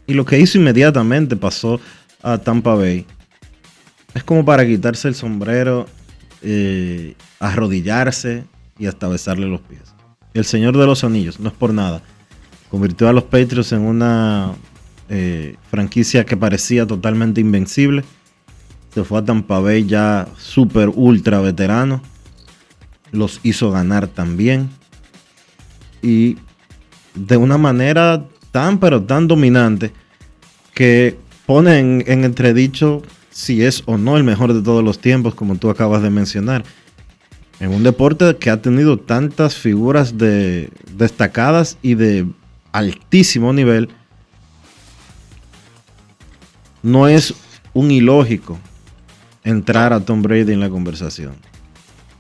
y lo que hizo inmediatamente pasó a Tampa Bay es como para quitarse el sombrero, eh, arrodillarse y hasta besarle los pies. El señor de los anillos, no es por nada, convirtió a los Patriots en una eh, franquicia que parecía totalmente invencible. Se fue a Tampa Bay ya super ultra veterano. Los hizo ganar también. Y de una manera tan pero tan dominante que pone en, en entredicho si es o no el mejor de todos los tiempos, como tú acabas de mencionar. En un deporte que ha tenido tantas figuras de, destacadas y de altísimo nivel, no es un ilógico entrar a Tom Brady en la conversación.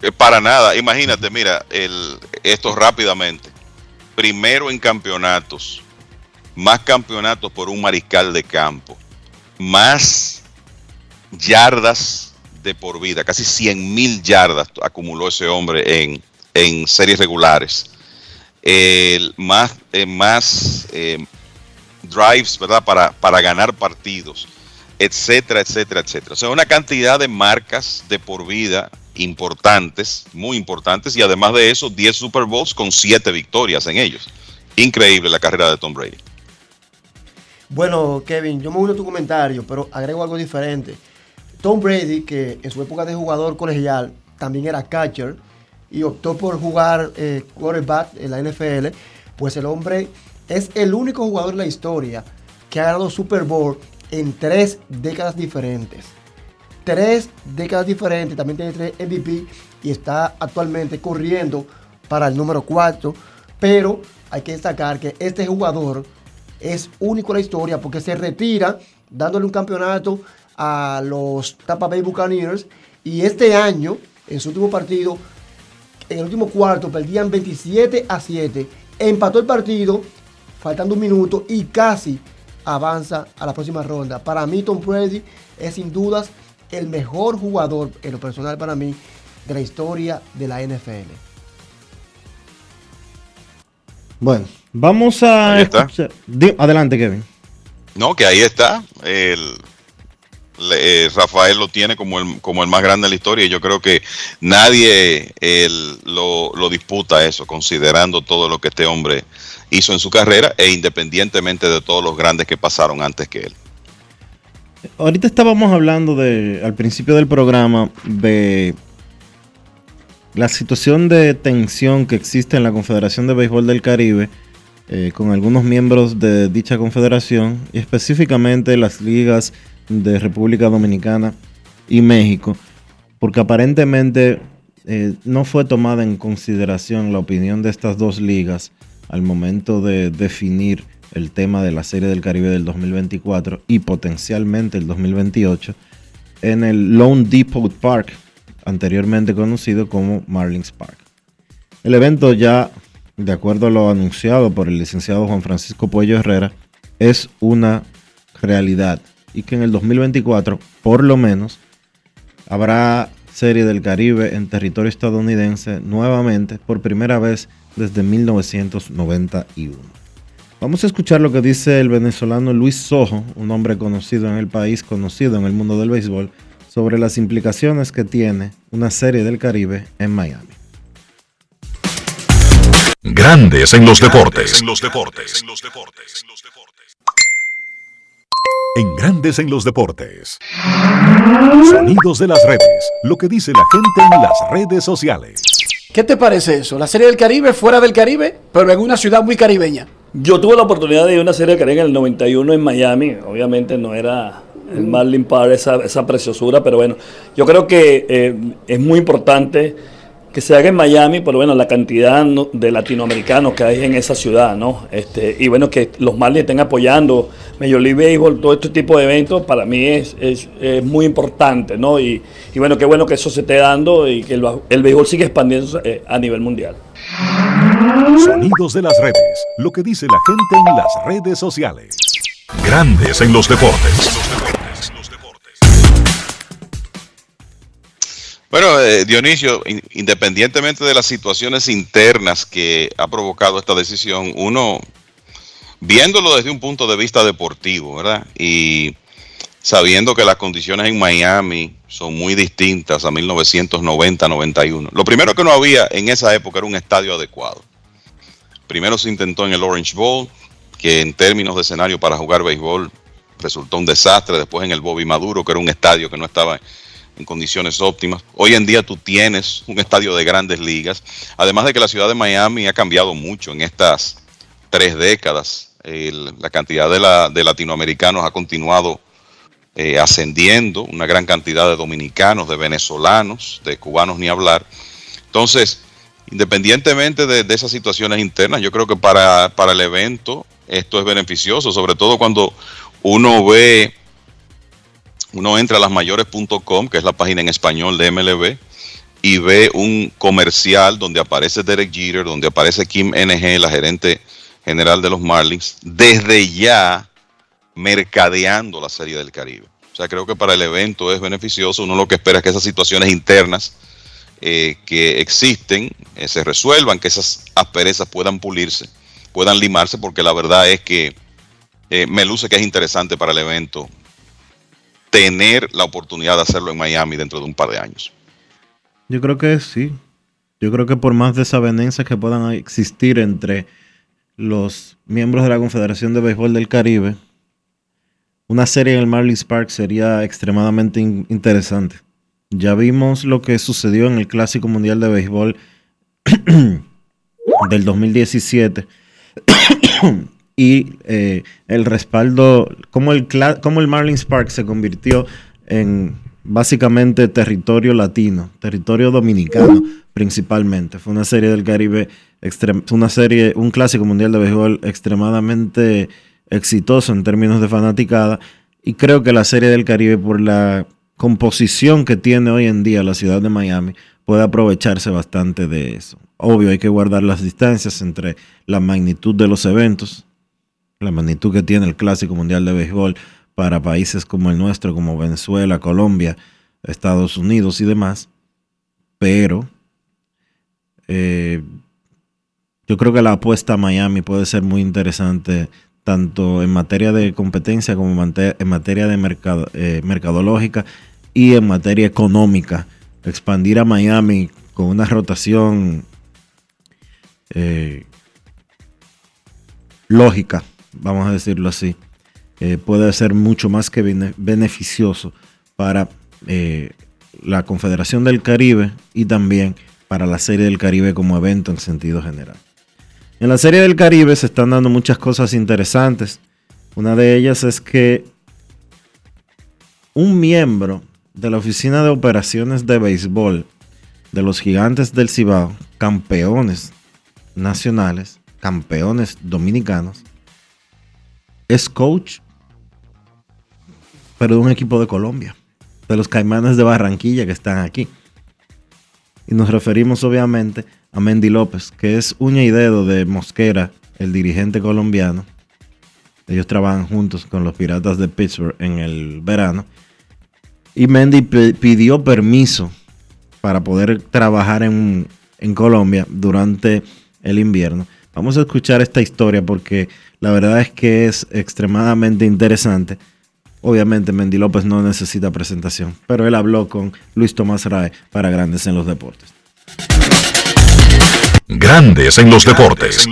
Eh, para nada, imagínate, mira, el, esto rápidamente. Primero en campeonatos, más campeonatos por un mariscal de campo, más yardas de por vida, casi 100 mil yardas acumuló ese hombre en, en series regulares. El más, eh, más eh, drives, ¿verdad? Para, para ganar partidos, etcétera, etcétera, etcétera. O sea, una cantidad de marcas de por vida importantes, muy importantes, y además de eso, 10 Super Bowls con 7 victorias en ellos. Increíble la carrera de Tom Brady. Bueno, Kevin, yo me uno a tu comentario, pero agrego algo diferente. Tom Brady, que en su época de jugador colegial también era catcher y optó por jugar eh, quarterback en la NFL, pues el hombre es el único jugador en la historia que ha ganado Super Bowl en tres décadas diferentes. Tres décadas diferentes, también tiene tres MVP y está actualmente corriendo para el número 4. Pero hay que destacar que este jugador es único en la historia porque se retira dándole un campeonato a los Tampa Bay Buccaneers y este año, en su último partido, en el último cuarto, perdían 27 a 7, empató el partido, faltando un minuto y casi avanza a la próxima ronda. Para mí, Tom Brady es sin dudas el mejor jugador, en lo personal para mí, de la historia de la NFL. Bueno, vamos a Adelante, Kevin. No, que ahí está. El, eh, Rafael lo tiene como el, como el más grande de la historia y yo creo que nadie lo, lo, disputa eso, considerando todo lo que este hombre hizo en su carrera e independientemente de todos los grandes que pasaron antes que él. Ahorita estábamos hablando de, al principio del programa, de la situación de tensión que existe en la Confederación de Béisbol del Caribe eh, con algunos miembros de dicha confederación y específicamente las ligas de República Dominicana y México, porque aparentemente eh, no fue tomada en consideración la opinión de estas dos ligas al momento de definir el tema de la Serie del Caribe del 2024 y potencialmente el 2028 en el Lone Depot Park, anteriormente conocido como Marlins Park. El evento ya, de acuerdo a lo anunciado por el licenciado Juan Francisco Puello Herrera, es una realidad y que en el 2024, por lo menos, habrá Serie del Caribe en territorio estadounidense nuevamente por primera vez desde 1991. Vamos a escuchar lo que dice el venezolano Luis Sojo, un hombre conocido en el país, conocido en el mundo del béisbol, sobre las implicaciones que tiene una serie del Caribe en Miami. Grandes en los deportes. En los deportes. En Grandes en los deportes. Sonidos de las redes. Lo que dice la gente en las redes sociales. ¿Qué te parece eso? La serie del Caribe fuera del Caribe, pero en una ciudad muy caribeña. Yo tuve la oportunidad de ir a una serie del Caribe en el 91 en Miami. Obviamente no era el Marlin Park esa, esa preciosura, pero bueno, yo creo que eh, es muy importante que se haga en Miami, pero bueno, la cantidad de latinoamericanos que hay en esa ciudad, ¿no? Este, y bueno, que los Marlins estén apoyando Major League Baseball, todo este tipo de eventos, para mí es, es, muy importante, ¿no? Y, y, bueno, qué bueno que eso se esté dando y que el, el béisbol siga expandiéndose eh, a nivel mundial. Sonidos de las redes, lo que dice la gente en las redes sociales. Grandes en los deportes. Bueno, eh, Dionisio, independientemente de las situaciones internas que ha provocado esta decisión, uno, viéndolo desde un punto de vista deportivo, ¿verdad? Y sabiendo que las condiciones en Miami son muy distintas a 1990-91. Lo primero que no había en esa época era un estadio adecuado. Primero se intentó en el Orange Bowl, que en términos de escenario para jugar béisbol resultó un desastre. Después en el Bobby Maduro, que era un estadio que no estaba en condiciones óptimas. Hoy en día tú tienes un estadio de grandes ligas, además de que la ciudad de Miami ha cambiado mucho en estas tres décadas. la cantidad de, latinoamericanos ha continuado eh, ascendiendo, una gran cantidad de dominicanos, de venezolanos, de cubanos ni hablar. Entonces, independientemente de, esas situaciones internas, yo creo que para, para el evento esto es beneficioso, sobre todo cuando uno ve uno entra a lasmayores.com, que es la página en español de MLB, y ve un comercial donde aparece Derek Jeter, donde aparece Kim NG, la gerente general de los Marlins, desde ya mercadeando la Serie del Caribe. O sea, creo que para el evento es beneficioso. Uno lo que espera es que esas situaciones internas eh, que existen eh, se resuelvan, que esas asperezas puedan pulirse, puedan limarse, porque la verdad es que eh, me luce que es interesante para el evento tener la oportunidad de hacerlo en Miami dentro de un par de años. Yo creo que sí. Yo creo que por más desavenencias que puedan existir entre los miembros de la Confederación de Béisbol del Caribe, una serie en el Marlins Park sería extremadamente interesante. Ya vimos lo que sucedió en el Clásico Mundial de Béisbol del 2017 y eh, el respaldo, como el, como el Marlins Park se convirtió en básicamente territorio latino, territorio dominicano principalmente. Fue una serie del Caribe, una serie, un clásico mundial de béisbol extremadamente exitoso en términos de fanaticada. Y creo que la serie del Caribe, por la composición que tiene hoy en día la ciudad de Miami, puede aprovecharse bastante de eso. Obvio, hay que guardar las distancias entre la magnitud de los eventos, la magnitud que tiene el Clásico Mundial de Béisbol para países como el nuestro, como Venezuela, Colombia, Estados Unidos y demás. Pero eh, yo creo que la apuesta a Miami puede ser muy interesante tanto en materia de competencia como en materia de mercado, eh, mercadológica y en materia económica. Expandir a Miami con una rotación eh, lógica, vamos a decirlo así, eh, puede ser mucho más que beneficioso para la Confederación del Caribe y también para la Serie del Caribe como evento en sentido general. En la Serie del Caribe se están dando muchas cosas interesantes. Una de ellas es que un miembro de la Oficina de Operaciones de Béisbol de los Gigantes del Cibao, campeones nacionales, campeones dominicanos, es coach, pero de un equipo de Colombia, de los Caimanes de Barranquilla que están aquí. Y nos referimos obviamente a Mendy López, que es uña y dedo de Mosquera, el dirigente colombiano. Ellos trabajan juntos con los Piratas de Pittsburgh en el verano. Y Mendy pidió permiso para poder trabajar en, en Colombia durante el invierno. Vamos a escuchar esta historia porque la verdad es que es extremadamente interesante. Obviamente Mendy López no necesita presentación, pero él habló con Luis Tomás Rae para Grandes en los Deportes. Grandes en los deportes.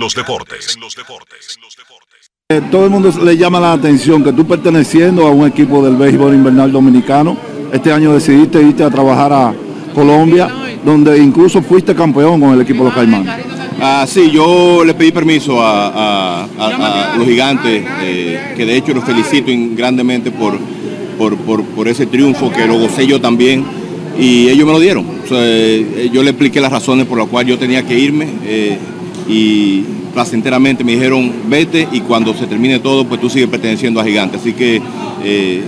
Eh, todo el mundo le llama la atención que tú perteneciendo a un equipo del béisbol invernal dominicano, este año decidiste irte a trabajar a Colombia, donde incluso fuiste campeón con el equipo de los Caimanes. Ah, sí, yo le pedí permiso a, los gigantes, eh, que de hecho los felicito grandemente por, por, por ese triunfo que lo gocé yo también y ellos me lo dieron. Eh, yo le expliqué las razones por las cuales yo tenía que irme eh, y placenteramente me dijeron vete y cuando se termine todo pues tú sigues perteneciendo a Gigante. Así que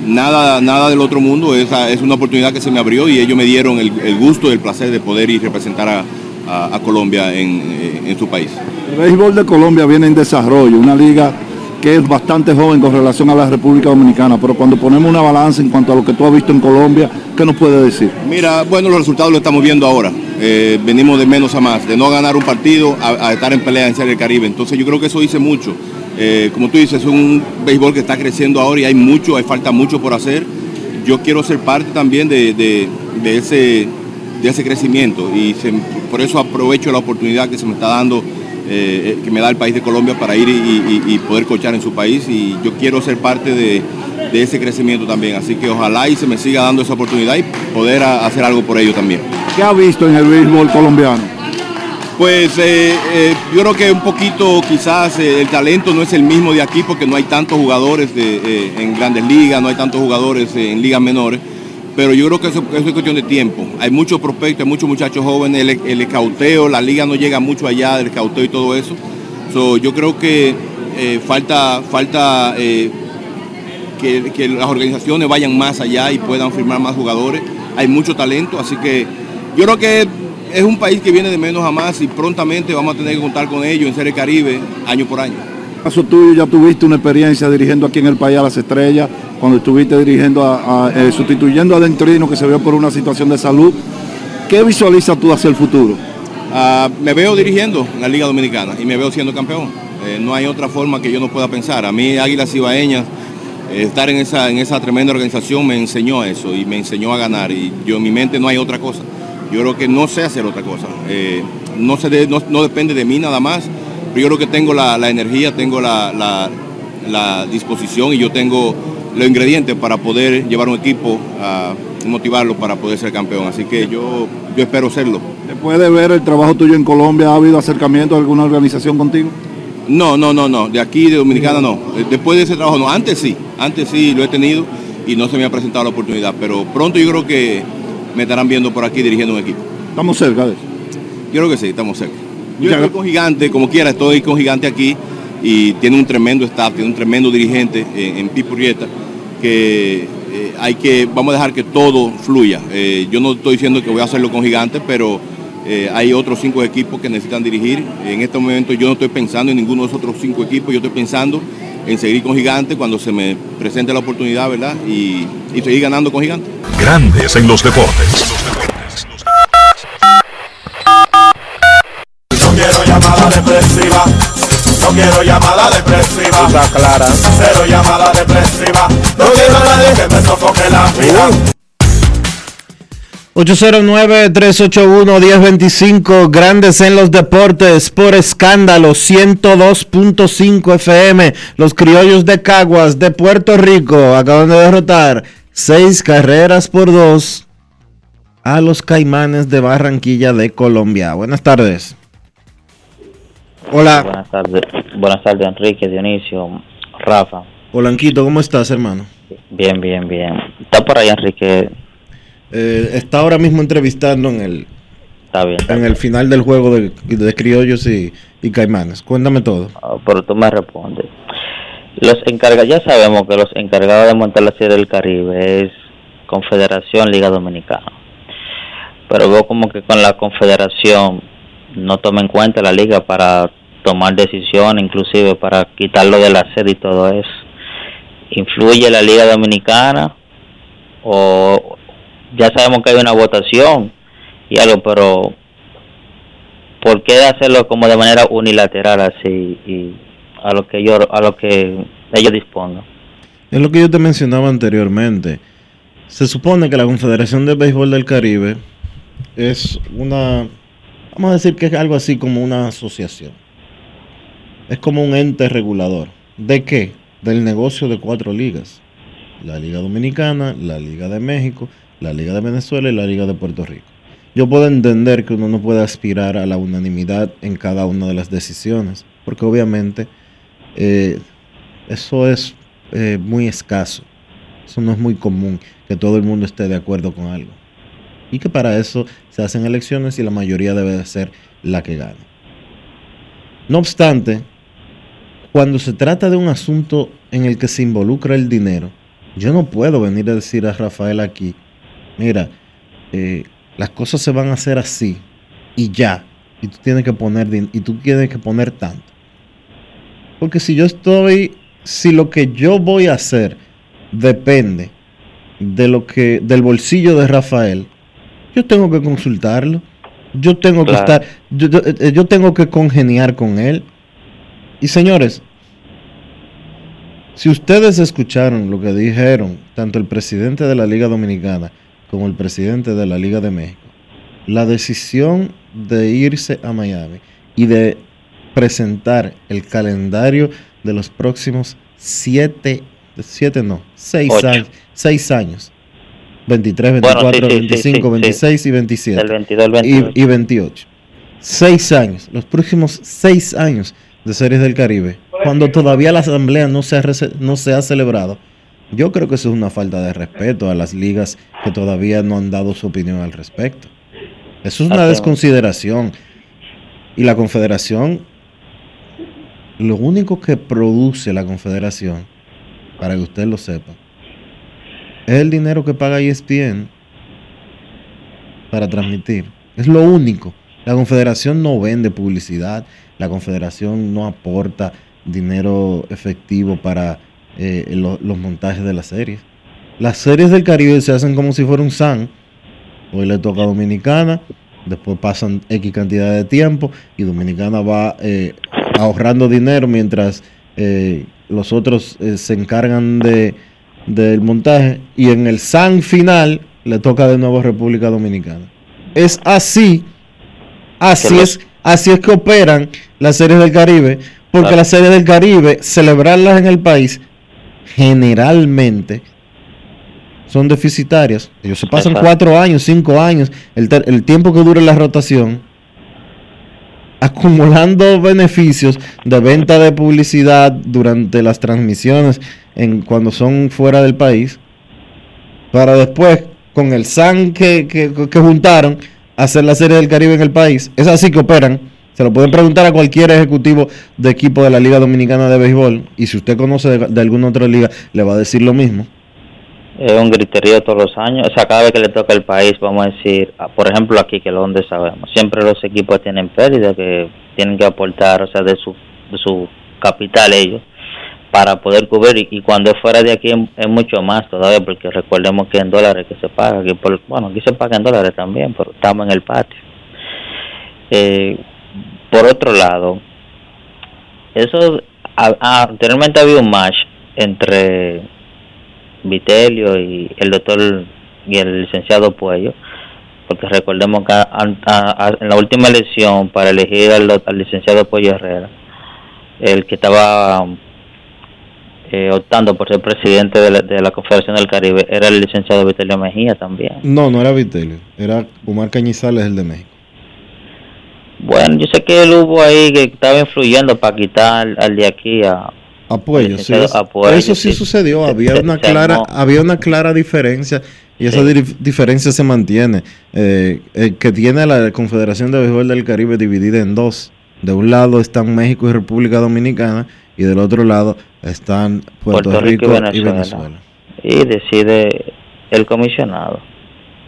nada, nada del otro mundo, esa es una oportunidad que se me abrió y ellos me dieron el, gusto y el placer de poder ir a a, Colombia en, en su país. El béisbol de Colombia viene en desarrollo, una liga que es bastante joven con relación a la República Dominicana, pero cuando ponemos una balanza en cuanto a lo que tú has visto en Colombia, ¿qué nos puede decir? Mira, bueno, los resultados los estamos viendo ahora. Eh, venimos de menos a más, de no ganar un partido a, estar en pelea en Serie del Caribe. Entonces yo creo que eso dice mucho. Eh, como tú dices, es un béisbol que está creciendo ahora y hay mucho, hay falta mucho por hacer. Yo quiero ser parte también de, ese, de ese crecimiento y por eso aprovecho la oportunidad que se me está dando eh, que me da el país de Colombia para ir y, poder cochar en su país y yo quiero ser parte de, ese crecimiento también. Así que ojalá y se me siga dando esa oportunidad y poder hacer algo por ello también. ¿Qué ha visto en el béisbol colombiano? Pues eh, eh, yo creo que un poquito quizás el talento no es el mismo de aquí porque no hay tantos jugadores en grandes ligas, no hay tantos jugadores en ligas menores pero yo creo que eso, es cuestión de tiempo. Hay muchos prospectos, hay muchos muchachos jóvenes, el, el escauteo, la liga no llega mucho allá del escauteo y todo eso. yo creo que eh, falta, falta eh, que, las organizaciones vayan más allá y puedan firmar más jugadores. Hay mucho talento, así que yo creo que es un país que viene de menos a más y prontamente vamos a tener que contar con ellos en Serie Caribe año por año. Caso tuyo ya tuviste una experiencia dirigiendo aquí en el país a las estrellas, cuando estuviste dirigiendo, a, eh, sustituyendo a Dentrino que se vio por una situación de salud. ¿Qué visualizas tú hacia el futuro? Ah, me veo dirigiendo en la Liga Dominicana y me veo siendo campeón. Eh, no hay otra forma que yo no pueda pensar. A mí Águilas Ibaeñas, eh, estar en esa, en esa tremenda organización me enseñó eso y me enseñó a ganar. Y yo en mi mente no hay otra cosa. Yo creo que no sé hacer otra cosa. No, se no, no depende de mí nada más, pero yo creo que tengo la, la energía, tengo la, la- la disposición y yo tengo los ingredientes para poder llevar un equipo a motivarlo para poder ser campeón. Así que yo, yo espero serlo. Después de ver el trabajo tuyo en Colombia, ¿ha habido acercamiento de alguna organización contigo? No, no, no, no. De aquí, de Dominicana, no. Eh, Después de ese trabajo, no. Antes sí. Antes sí lo he tenido y no se me ha presentado la oportunidad. Pero pronto yo creo que me estarán viendo por aquí dirigiendo un equipo. Estamos cerca de eso. Yo creo que sí, estamos cerca. Yo estoy con Gigante, como quiera, estoy con Gigante aquí y tiene un tremendo staff, tiene un tremendo dirigente en, en que eh, hay que, vamos a dejar que todo fluya. Eh, yo no estoy diciendo que voy a hacerlo con Gigante, pero eh, hay otros cinco equipos que necesitan dirigir. En este momento yo no estoy pensando en ninguno de esos otros cinco equipos, yo estoy pensando en seguir con Gigante cuando se me presente la oportunidad, ¿verdad? Y, y seguir ganando con Gigante. Grandes en los deportes. Clara. Cero llamada depresiva. No quiero a nadie que me sofoque la vida. 809-381-1025, Grandes en los Deportes, por escándalo, 102.5 FM. Los criollos de Caguas, de Puerto Rico, acaban de derrotar seis carreras por dos a los Caimanes de Barranquilla de Colombia. Buenas tardes. Hola. Buenas tardes, buenas tardes Enrique, Dionisio, Rafa. Polanquito, ¿cómo estás, hermano? Bien, bien, bien. Está por ahí Enrique. Eh, está ahora mismo entrevistando en el, Está bien. en el final del juego de, de criollos y, y Caimanes. Cuéntame todo. Ah, Pero tú me respondes. Los encargados, ya sabemos que los encargados de montar la Serie del Caribe es Confederación Liga Dominicana. Pero veo como que con la Confederación no toma en cuenta la liga para tomar decisiones, inclusive para quitarlo de la serie y todo eso. ¿Influye la Liga Dominicana? O ya sabemos que hay una votación y algo, pero ¿por qué hacerlo como de manera unilateral así y a lo que yo a lo que ellos dispongan? Es lo que yo te mencionaba anteriormente. Se supone que la Confederación de Béisbol del Caribe es una, vamos a decir que es algo así como una asociación. Es como un ente regulador. ¿De qué? Del negocio de cuatro ligas. La Liga Dominicana, la Liga de México, la Liga de Venezuela y la Liga de Puerto Rico. Yo puedo entender que uno no puede aspirar a la unanimidad en cada una de las decisiones, porque obviamente eh, eso es eh, muy escaso. Eso no es muy común que todo el mundo esté de acuerdo con algo. Y que para eso se hacen elecciones y la mayoría debe de ser la que gane. No obstante, cuando se trata de un asunto en el que se involucra el dinero, yo no puedo venir a decir a Rafael aquí, mira, eh, las cosas se van a hacer así y ya, y tú tienes que poner y tú tienes que poner tanto. Porque si yo estoy, si lo que yo voy a hacer depende de lo que, del bolsillo de Rafael, yo tengo que consultarlo. Yo tengo que estar, yo, yo- eh, yo tengo que congeniar con él. Y señores, si ustedes escucharon lo que dijeron tanto el presidente de la Liga Dominicana como el presidente de la Liga de México, la decisión de irse a Miami y de presentar el calendario de los próximos siete, siete no, seis Ocho. años, seis años, 23, Bueno, 24, sí, sí, sí, 25, sí, sí. 26 y 27 Del 22 al y, 28. y 28. Seis años, los próximos seis años de Series del Caribe, cuando todavía la asamblea no se ha, no se ha celebrado, yo creo que eso es una falta de respeto a las ligas que todavía no han dado su opinión al respecto. Eso es una desconsideración. Y la confederación, lo único que produce la confederación, para que usted lo sepa, es el dinero que paga ESPN para transmitir. Es lo único. La confederación no vende publicidad, la confederación no aporta dinero efectivo para eh, lo- los montajes de las series. Las series del Caribe se hacen como si fuera un SAN. Hoy le toca a Dominicana, después pasan X cantidad de tiempo y Dominicana va eh, ahorrando dinero mientras eh, los otros se encargan de, del montaje y en el SAN final le toca de nuevo a República Dominicana. Es así, así es, así es que operan las series del Caribe, porque Claro. las series del Caribe, celebrarlas en el país, generalmente son deficitarias. Ellos se pasan Exacto. cuatro años, cinco años, el, tiempo que dure la rotación, acumulando beneficios de venta de publicidad durante las transmisiones en cuando son fuera del país, para después, con el SAN que, que, que juntaron, hacer la serie del Caribe en el país. Es así que operan. Se lo pueden preguntar a cualquier ejecutivo de equipo de la Liga Dominicana de Béisbol. Y si usted conoce de, alguna otra liga, le va a decir lo mismo. Es un griterío todos los años. O sea, cada vez que le toca el país, vamos a decir, por ejemplo, aquí que donde sabemos, siempre los equipos tienen pérdida que tienen que aportar, o sea, de su, de su capital ellos, para poder cubrir. Y, cuando fuera de aquí es, mucho más todavía, porque recordemos que en dólares que se paga, que bueno, aquí se paga en dólares también, pero estamos en el patio. Eh, por otro lado, eso, ah, ah, anteriormente había un match entre Vitelio y el doctor y el licenciado Puello, porque recordemos que a- a- en la última elección para elegir al, al licenciado Puello Herrera, el que estaba eh, optando por ser presidente de la, de la Confederación del Caribe era el licenciado Vitelio Mejía también. No, no era Vitelio, era Omar Cañizales, el de México. Bueno, yo sé que él hubo ahí que estaba influyendo para quitar al de aquí a, Apoyo, sí. licenciado es- Apoyo, eso sí, sí. sucedió. Había se- una se clara, armó. había una clara diferencia y esa Sí. diferencia se mantiene. Eh, eh, que tiene la Confederación de Béisbol del Caribe dividida en dos. De un lado están México y República Dominicana y del otro lado están Puerto, Rico, y Venezuela. y decide el comisionado,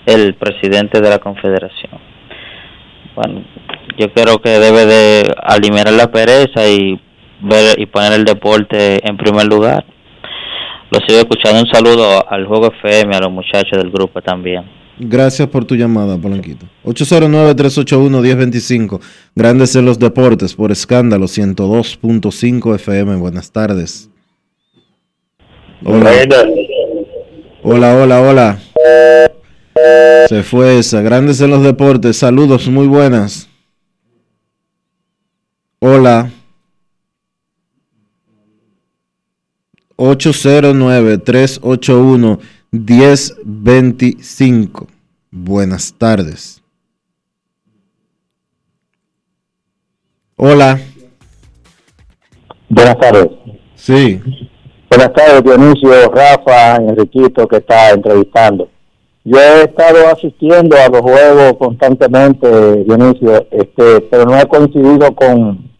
el presidente de la confederación. Bueno, yo creo que debe de alimentar la pereza y ver y poner el deporte en primer lugar. Lo sigo escuchando. Un saludo al Juego FM, a los muchachos del grupo también. Gracias por tu llamada, Polanquito. 809-381-1025. Grandes en los deportes por escándalo 102.5 FM. Buenas tardes. Hola. Hola, hola, hola. Se fue esa. Grandes en los deportes. Saludos, muy buenas. Hola. 809-381-1025. Buenas tardes. Hola. Buenas tardes. Sí. Buenas tardes, Dionisio, Rafa, Enriquito, que está entrevistando. Yo he estado asistiendo a los juegos constantemente, Dionisio, este, pero no he coincidido con,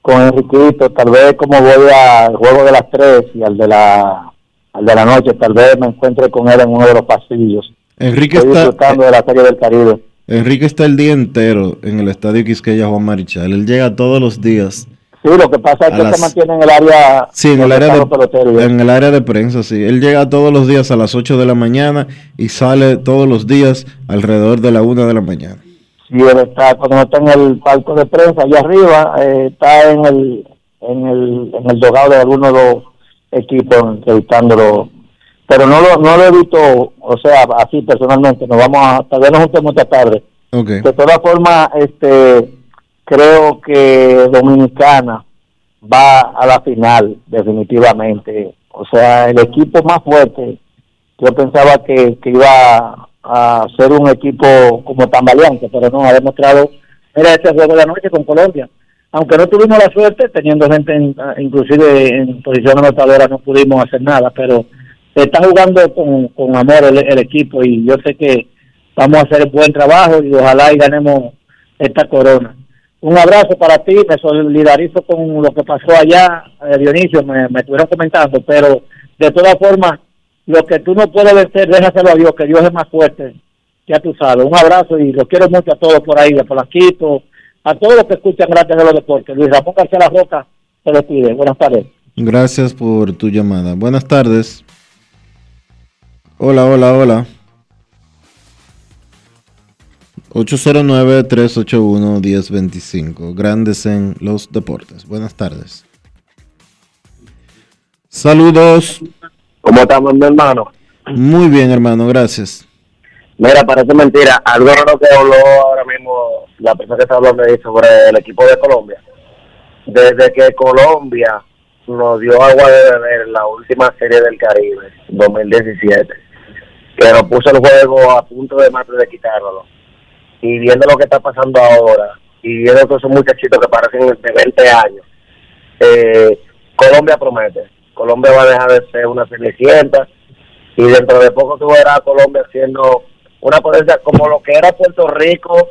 con Enriquito. Tal vez como voy al juego de las tres y al de la, al de la noche, tal vez me encuentre con él en uno de los pasillos. Enrique Estoy está, disfrutando de la Serie del Caribe. Enrique está el día entero en el estadio Quisqueya Juan Marichal. Él llega todos los días. Sí, lo que pasa es que las- se mantiene en el área Sí, en el área de, en el área de prensa, sí. Él llega todos los días a las 8 de la mañana y sale todos los días alrededor de la 1 de la mañana. Sí, él está, cuando está en el palco de prensa allá arriba, eh, está en el, en el, en el dogado de algunos de los equipos entrevistándolo. Pero no lo, no lo he visto, o sea, así personalmente, nos vamos a, tal vez nos juntemos esta tarde. De todas formas, este, creo que Dominicana va a la final, definitivamente. O sea, el equipo más fuerte, yo pensaba que, que iba a ser un equipo como tambaleante, pero no, ha demostrado, era este juego de la noche con Colombia. Aunque no tuvimos la suerte, teniendo gente en- inclusive en posición anotadora, no pudimos hacer nada, pero está jugando con, con amor el, el equipo y yo sé que vamos a hacer buen trabajo y ojalá y ganemos esta corona. Un abrazo para ti, me solidarizo con lo que pasó allá, eh, Dionisio, me, me estuvieron comentando, pero de todas formas, lo que tú no puedes vencer, déjaselo a Dios, que Dios es más fuerte, ya tú sabes. Un abrazo y los quiero mucho a todos por ahí, a Polanquito, a todos los que escuchan Grandes de los Deportes. Luis Ramón García La Roca, se despide. Buenas tardes. Gracias por tu llamada. Buenas tardes. Hola, hola, hola. 809-381-1025. Grandes en los deportes. Buenas tardes. Saludos. ¿Cómo estamos, mi hermano? Muy bien, hermano. Gracias. Mira, parece mentira. Algo raro que habló ahora mismo la persona que está hablando ahí sobre el equipo de Colombia. Desde que Colombia nos dio agua de beber en la última serie del Caribe, 2017, que nos puso el juego a punto de de quitárnoslo. Y viendo lo que está pasando ahora, y viendo todos esos muchachitos que parecen de 20 años, eh, Colombia promete. Colombia va a dejar de ser una cenicienta y dentro de poco tú verás a Colombia siendo una potencia como lo que era Puerto Rico,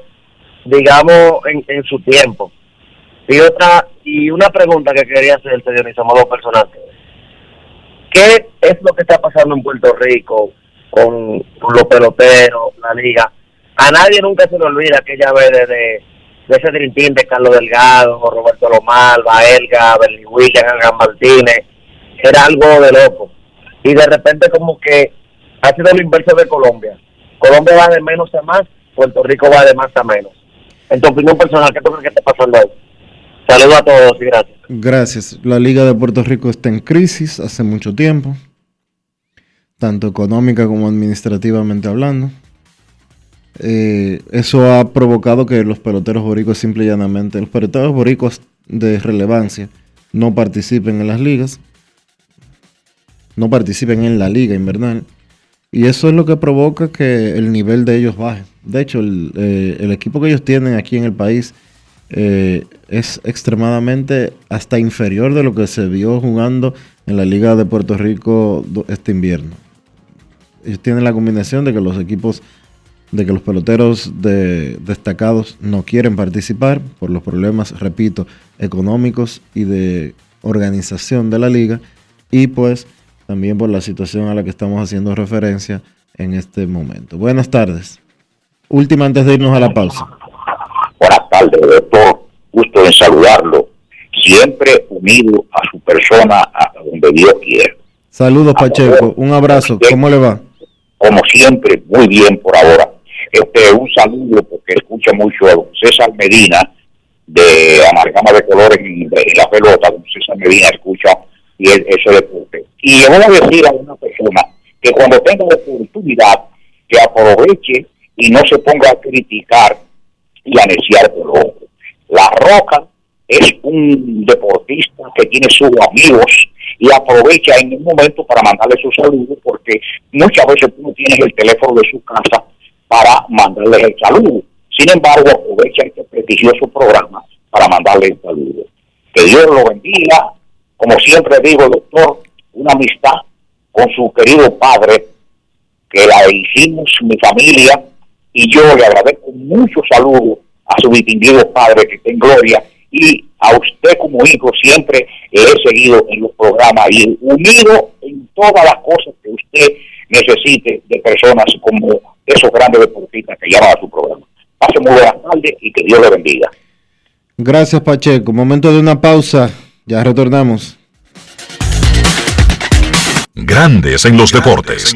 digamos, en, en su tiempo. Y otra y una pregunta que quería hacerte, Dionisio, modo personal. ¿Qué es lo que está pasando en Puerto Rico con, los peloteros, la liga? A nadie nunca se le olvida aquella vez de, de, ese Team de Carlos Delgado, Roberto Lomar, Baelga, Bernie Williams, Martínez. Era algo de loco. Y de repente como que ha sido lo inverso de Colombia. Colombia va de menos a más, Puerto Rico va de más a menos. En tu opinión personal, ¿qué tú crees que está pasando ahí? Saludos a todos y gracias. Gracias. La Liga de Puerto Rico está en crisis hace mucho tiempo, tanto económica como administrativamente hablando. Eh, eso ha provocado que los peloteros boricos simple y llanamente, los peloteros boricos de relevancia, no participen en las ligas, no participen en la liga invernal. Y eso es lo que provoca que el nivel de ellos baje. De hecho, el, eh, equipo que ellos tienen aquí en el país eh, es extremadamente hasta inferior de lo que se vio jugando en la Liga de Puerto Rico este invierno. Ellos tienen la combinación de que los equipos, de que los peloteros de- destacados no quieren participar por los problemas, repito, económicos y de organización de la liga y pues también por la situación a la que estamos haciendo referencia en este momento. Buenas tardes. Última antes de irnos a la pausa. Buenas tardes, doctor. Gusto en saludarlo. Siempre unido a su persona hasta donde Dios quiera. Saludos Pacheco, un abrazo, ¿cómo le va? Como siempre, muy bien por ahora. Este, un saludo porque escucha mucho a don César Medina de Amalgama de Colores en, la pelota. Don César Medina escucha y él- ese deporte. Y le voy a decir a una persona que cuando tenga la oportunidad que aproveche y no se ponga a criticar y a neciar por otro. La Roca es un deportista que tiene sus amigos y aprovecha en un momento para mandarle sus saludos porque muchas veces tú no tienes el teléfono de su casa para mandarle el saludo. Sin embargo, aprovecha este prestigioso programa para mandarle el saludo. Que Dios lo bendiga. Como siempre digo, doctor, una amistad con su querido padre, que la hicimos mi familia, y yo le agradezco mucho saludo a su distinguido padre que está en gloria y a usted como hijo siempre le he seguido en los programas y unido en todas las cosas que usted necesite de personas como esos grandes deportistas que llaman a su programa. Pase muy buenas tardes y que Dios le bendiga. Gracias Pacheco. Momento de una pausa. Ya retornamos. Grandes en los deportes.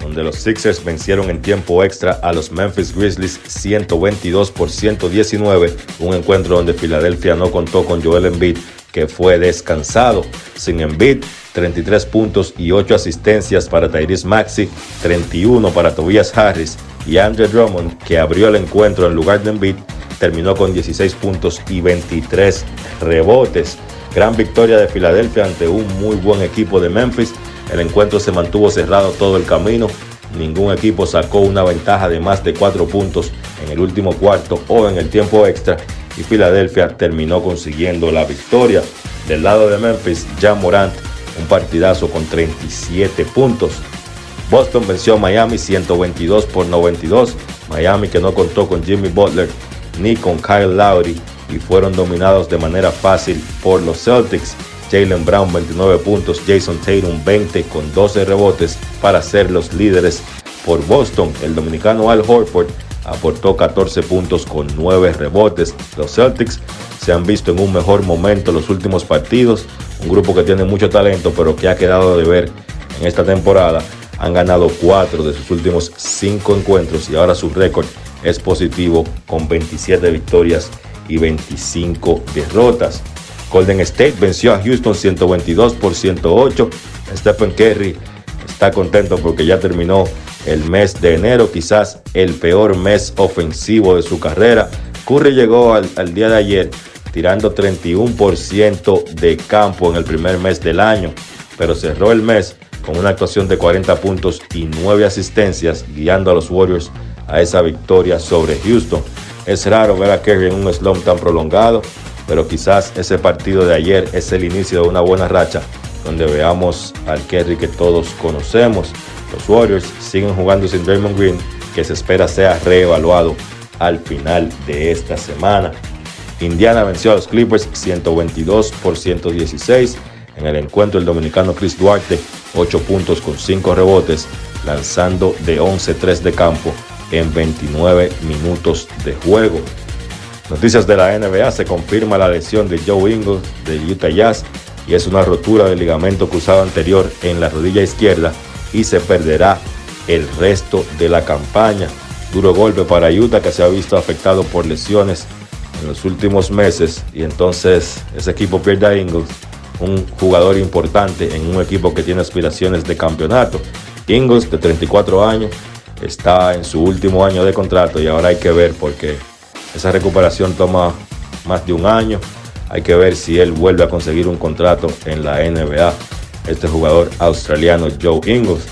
donde los Sixers vencieron en tiempo extra a los Memphis Grizzlies 122 por 119, un encuentro donde Filadelfia no contó con Joel Embiid, que fue descansado. Sin Embiid, 33 puntos y 8 asistencias para Tyrese Maxi, 31 para Tobias Harris y Andre Drummond, que abrió el encuentro en lugar de Embiid, terminó con 16 puntos y 23 rebotes. Gran victoria de Filadelfia ante un muy buen equipo de Memphis. El encuentro se mantuvo cerrado todo el camino. Ningún equipo sacó una ventaja de más de 4 puntos en el último cuarto o en el tiempo extra y Filadelfia terminó consiguiendo la victoria. Del lado de Memphis, Jan Morant, un partidazo con 37 puntos. Boston venció a Miami 122 por 92. Miami que no contó con Jimmy Butler ni con Kyle Lowry y fueron dominados de manera fácil por los Celtics. Jalen Brown 29 puntos, Jason Tatum 20 con 12 rebotes para ser los líderes por Boston. El dominicano Al Horford aportó 14 puntos con 9 rebotes. Los Celtics se han visto en un mejor momento en los últimos partidos. Un grupo que tiene mucho talento pero que ha quedado de ver en esta temporada. Han ganado 4 de sus últimos 5 encuentros y ahora su récord es positivo con 27 victorias y 25 derrotas. Golden State venció a Houston 122 por 108. Stephen Curry está contento porque ya terminó el mes de enero, quizás el peor mes ofensivo de su carrera. Curry llegó al, al día de ayer tirando 31% de campo en el primer mes del año, pero cerró el mes con una actuación de 40 puntos y 9 asistencias, guiando a los Warriors a esa victoria sobre Houston. Es raro ver a Curry en un slump tan prolongado, pero quizás ese partido de ayer es el inicio de una buena racha donde veamos al Kerry que todos conocemos. Los Warriors siguen jugando sin Draymond Green, que se espera sea reevaluado al final de esta semana. Indiana venció a los Clippers 122 por 116. En el encuentro el dominicano Chris Duarte 8 puntos con 5 rebotes, lanzando de 11-3 de campo en 29 minutos de juego. Noticias de la NBA, se confirma la lesión de Joe Ingles de Utah Jazz y es una rotura del ligamento cruzado anterior en la rodilla izquierda y se perderá el resto de la campaña. Duro golpe para Utah que se ha visto afectado por lesiones en los últimos meses y entonces ese equipo pierde a Ingles, un jugador importante en un equipo que tiene aspiraciones de campeonato. Ingles de 34 años está en su último año de contrato y ahora hay que ver porque esa recuperación toma más de un año. Hay que ver si él vuelve a conseguir un contrato en la NBA. Este jugador australiano Joe Ingles.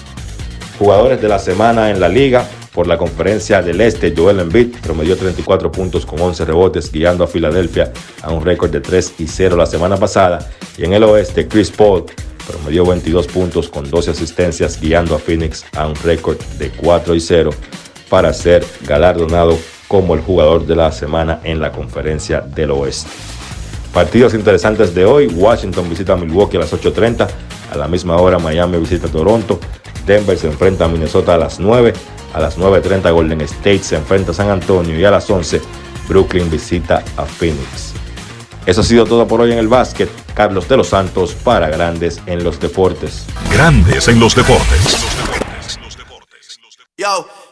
Jugadores de la semana en la liga. Por la conferencia del Este, Joel Embiid promedió 34 puntos con 11 rebotes, guiando a Filadelfia a un récord de 3 y 0 la semana pasada. Y en el Oeste, Chris Paul promedió 22 puntos con 12 asistencias, guiando a Phoenix a un récord de 4 y 0 para ser galardonado como el jugador de la semana en la conferencia del oeste. Partidos interesantes de hoy, Washington visita a Milwaukee a las 8.30, a la misma hora Miami visita a Toronto, Denver se enfrenta a Minnesota a las 9, a las 9.30 Golden State se enfrenta a San Antonio y a las 11 Brooklyn visita a Phoenix. Eso ha sido todo por hoy en el básquet. Carlos de los Santos para Grandes en los Deportes. Grandes en los Deportes. Yo,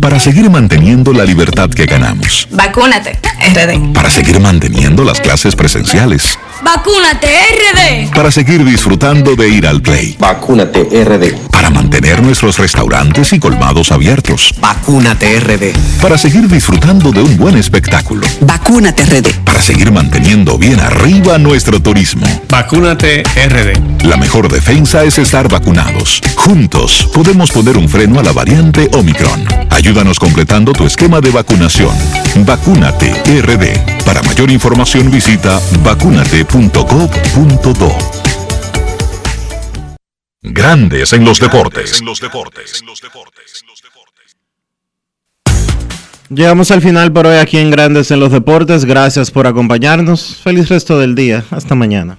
Para seguir manteniendo la libertad que ganamos. Vacúnate, RD. Para seguir manteniendo las clases presenciales. Vacúnate, RD. Para seguir disfrutando de ir al play. Vacúnate RD. Para mantener nuestros restaurantes y colmados abiertos. Vacúnate RD. Para seguir disfrutando de un buen espectáculo. Vacúnate RD. Para seguir manteniendo bien arriba nuestro turismo. Vacúnate RD. La mejor defensa es estar vacunados. Juntos podemos poner un freno a la variante Omicron. Ayúdanos completando tu esquema de vacunación. Vacúnate RD. Para mayor información visita Grandes en los deportes. Llegamos al final por hoy aquí en Grandes en los Deportes. Gracias por acompañarnos. Feliz resto del día. Hasta mañana.